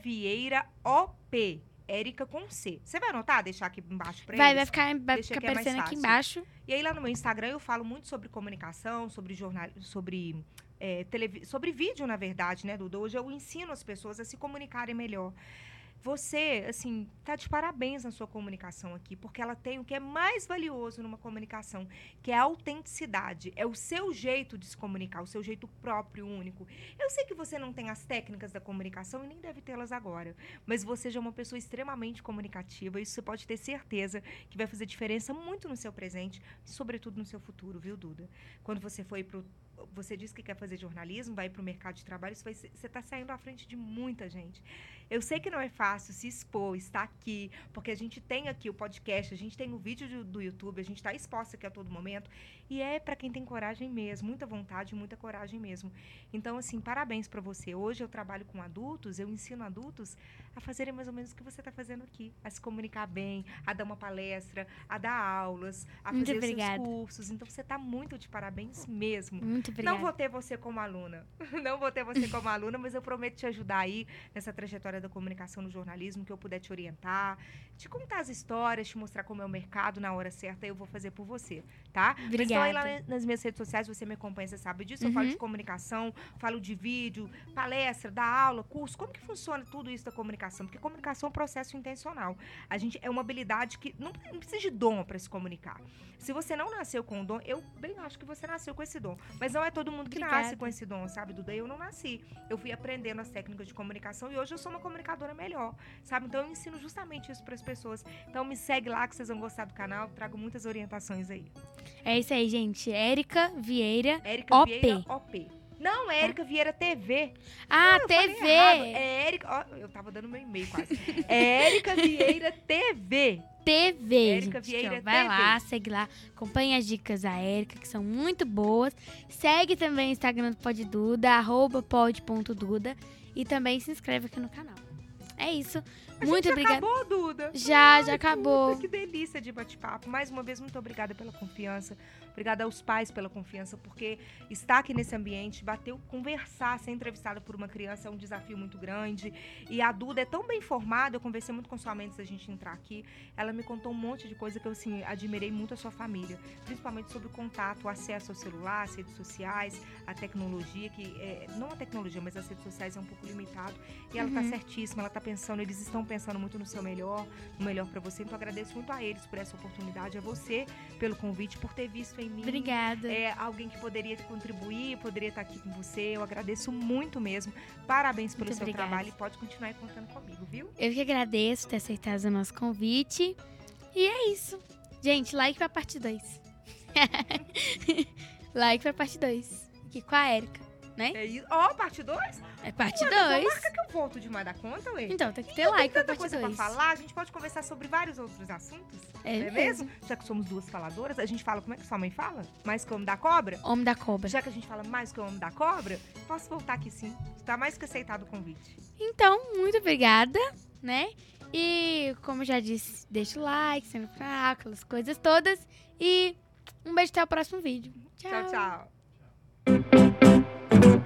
Vieira OP. Érica com C. Você vai anotar? Deixar aqui embaixo pra Vai, eles? vai ficar, vai Deixa ficar que é mais aparecendo aqui fácil. embaixo. E aí lá no meu Instagram eu falo muito sobre comunicação, sobre jornal, sobre é, televi- sobre vídeo, na verdade, né, Duda? Hoje eu ensino as pessoas a se comunicarem melhor. Você, assim, tá de parabéns na sua comunicação aqui, porque ela tem o que é mais valioso numa comunicação, que é a autenticidade. É o seu jeito de se comunicar, o seu jeito próprio, único. Eu sei que você não tem as técnicas da comunicação e nem deve tê-las agora, mas você já é uma pessoa extremamente comunicativa, isso você pode ter certeza que vai fazer diferença muito no seu presente, e sobretudo no seu futuro, viu, Duda? Quando você foi pro você disse que quer fazer jornalismo, vai para o mercado de trabalho, vai, você está saindo à frente de muita gente. Eu sei que não é fácil se expor, estar aqui, porque a gente tem aqui o podcast, a gente tem o vídeo do, do YouTube, a gente está exposta aqui a todo momento. E é para quem tem coragem mesmo, muita vontade, muita coragem mesmo. Então, assim, parabéns para você. Hoje eu trabalho com adultos, eu ensino adultos a fazerem mais ou menos o que você está fazendo aqui, a se comunicar bem, a dar uma palestra, a dar aulas, a Muito fazer obrigada. os seus cursos. Então, você está muito de parabéns mesmo. Muito obrigada. Não vou ter você como aluna. Não vou ter você como aluna, mas eu prometo te ajudar aí nessa trajetória da comunicação no jornalismo, que eu puder te orientar, te contar as histórias, te mostrar como é o mercado na hora certa, eu vou fazer por você, tá? Mas então aí lá Obrigada. nas minhas redes sociais, você me acompanha, você sabe disso. Eu falo Uhum. de comunicação, falo de vídeo, palestra, da aula, curso. Como que funciona tudo isso da comunicação? Porque comunicação é um processo intencional. A gente é uma habilidade que não, não precisa de dom para se comunicar. Se você não nasceu com o dom, eu bem acho que você nasceu com esse dom. Mas não é todo mundo que nasce Obrigada. com esse dom, sabe, Duda? Eu não nasci. Eu fui aprendendo as técnicas de comunicação e hoje eu sou uma comunicadora melhor, sabe? Então eu ensino justamente isso para as pessoas. Então me segue lá que vocês vão gostar do canal. Trago muitas orientações aí. É isso aí, gente. Érica Vieira. Érica OP. Vieira OP. Não, é Érica Vieira TV. Ah, falei TV. É Érica. ó, eu tava dando meu e-mail quase. É Érica Vieira TV. TV. Érica Vieira ó, vai TV. lá, segue lá, acompanha as dicas da Érica, que são muito boas. Segue também o Instagram do Pod Duda, arroba pod.duda. E também se inscreve aqui no canal. É isso. Muito obrigada. Acabou, Duda. Já, já Ai, acabou. Duda, que delícia de bate-papo. Mais uma vez, muito obrigada pela confiança. Obrigada aos pais pela confiança, porque estar aqui nesse ambiente, bater, conversar, ser entrevistada por uma criança é um desafio muito grande. E a Duda é tão bem formada, eu conversei muito com sua mãe antes da gente entrar aqui. Ela me contou um monte de coisa que eu, assim, admirei muito a sua família. Principalmente sobre o contato, o acesso ao celular, às redes sociais, a tecnologia, que é, não a tecnologia, mas as redes sociais é um pouco limitado. E ela tá Uhum. certíssima, ela tá pensando, eles estão pensando muito no seu melhor, no melhor para você. Então agradeço muito a eles por essa oportunidade, a você pelo convite, por ter visto em mim Obrigada. é, alguém que poderia contribuir, poderia estar aqui com você. Eu agradeço muito mesmo. Parabéns pelo Muito seu obrigada. trabalho e pode continuar aí contando comigo, viu? Eu que agradeço ter aceitado o nosso convite. E é isso. Gente, like pra parte 2. like pra parte 2. Aqui com a Érica, né? É isso. Ó, parte 2? É parte Marca 2. que eu volto demais da conta, ué. Então, tem que ter Tem like pra tanta parte coisa pra 2. falar, a gente pode conversar sobre vários outros assuntos. É é mesmo? Já que somos duas faladoras, a gente fala, como é que sua mãe fala? Mais que o homem da cobra? Homem da cobra. Já que a gente fala mais que o homem da cobra, posso voltar aqui sim. Está mais que aceitado o convite. Então, muito obrigada, né? E, como já disse, deixa o like, sempre pra aquelas coisas todas. E um beijo até o próximo vídeo. tchau. tchau. Thank you.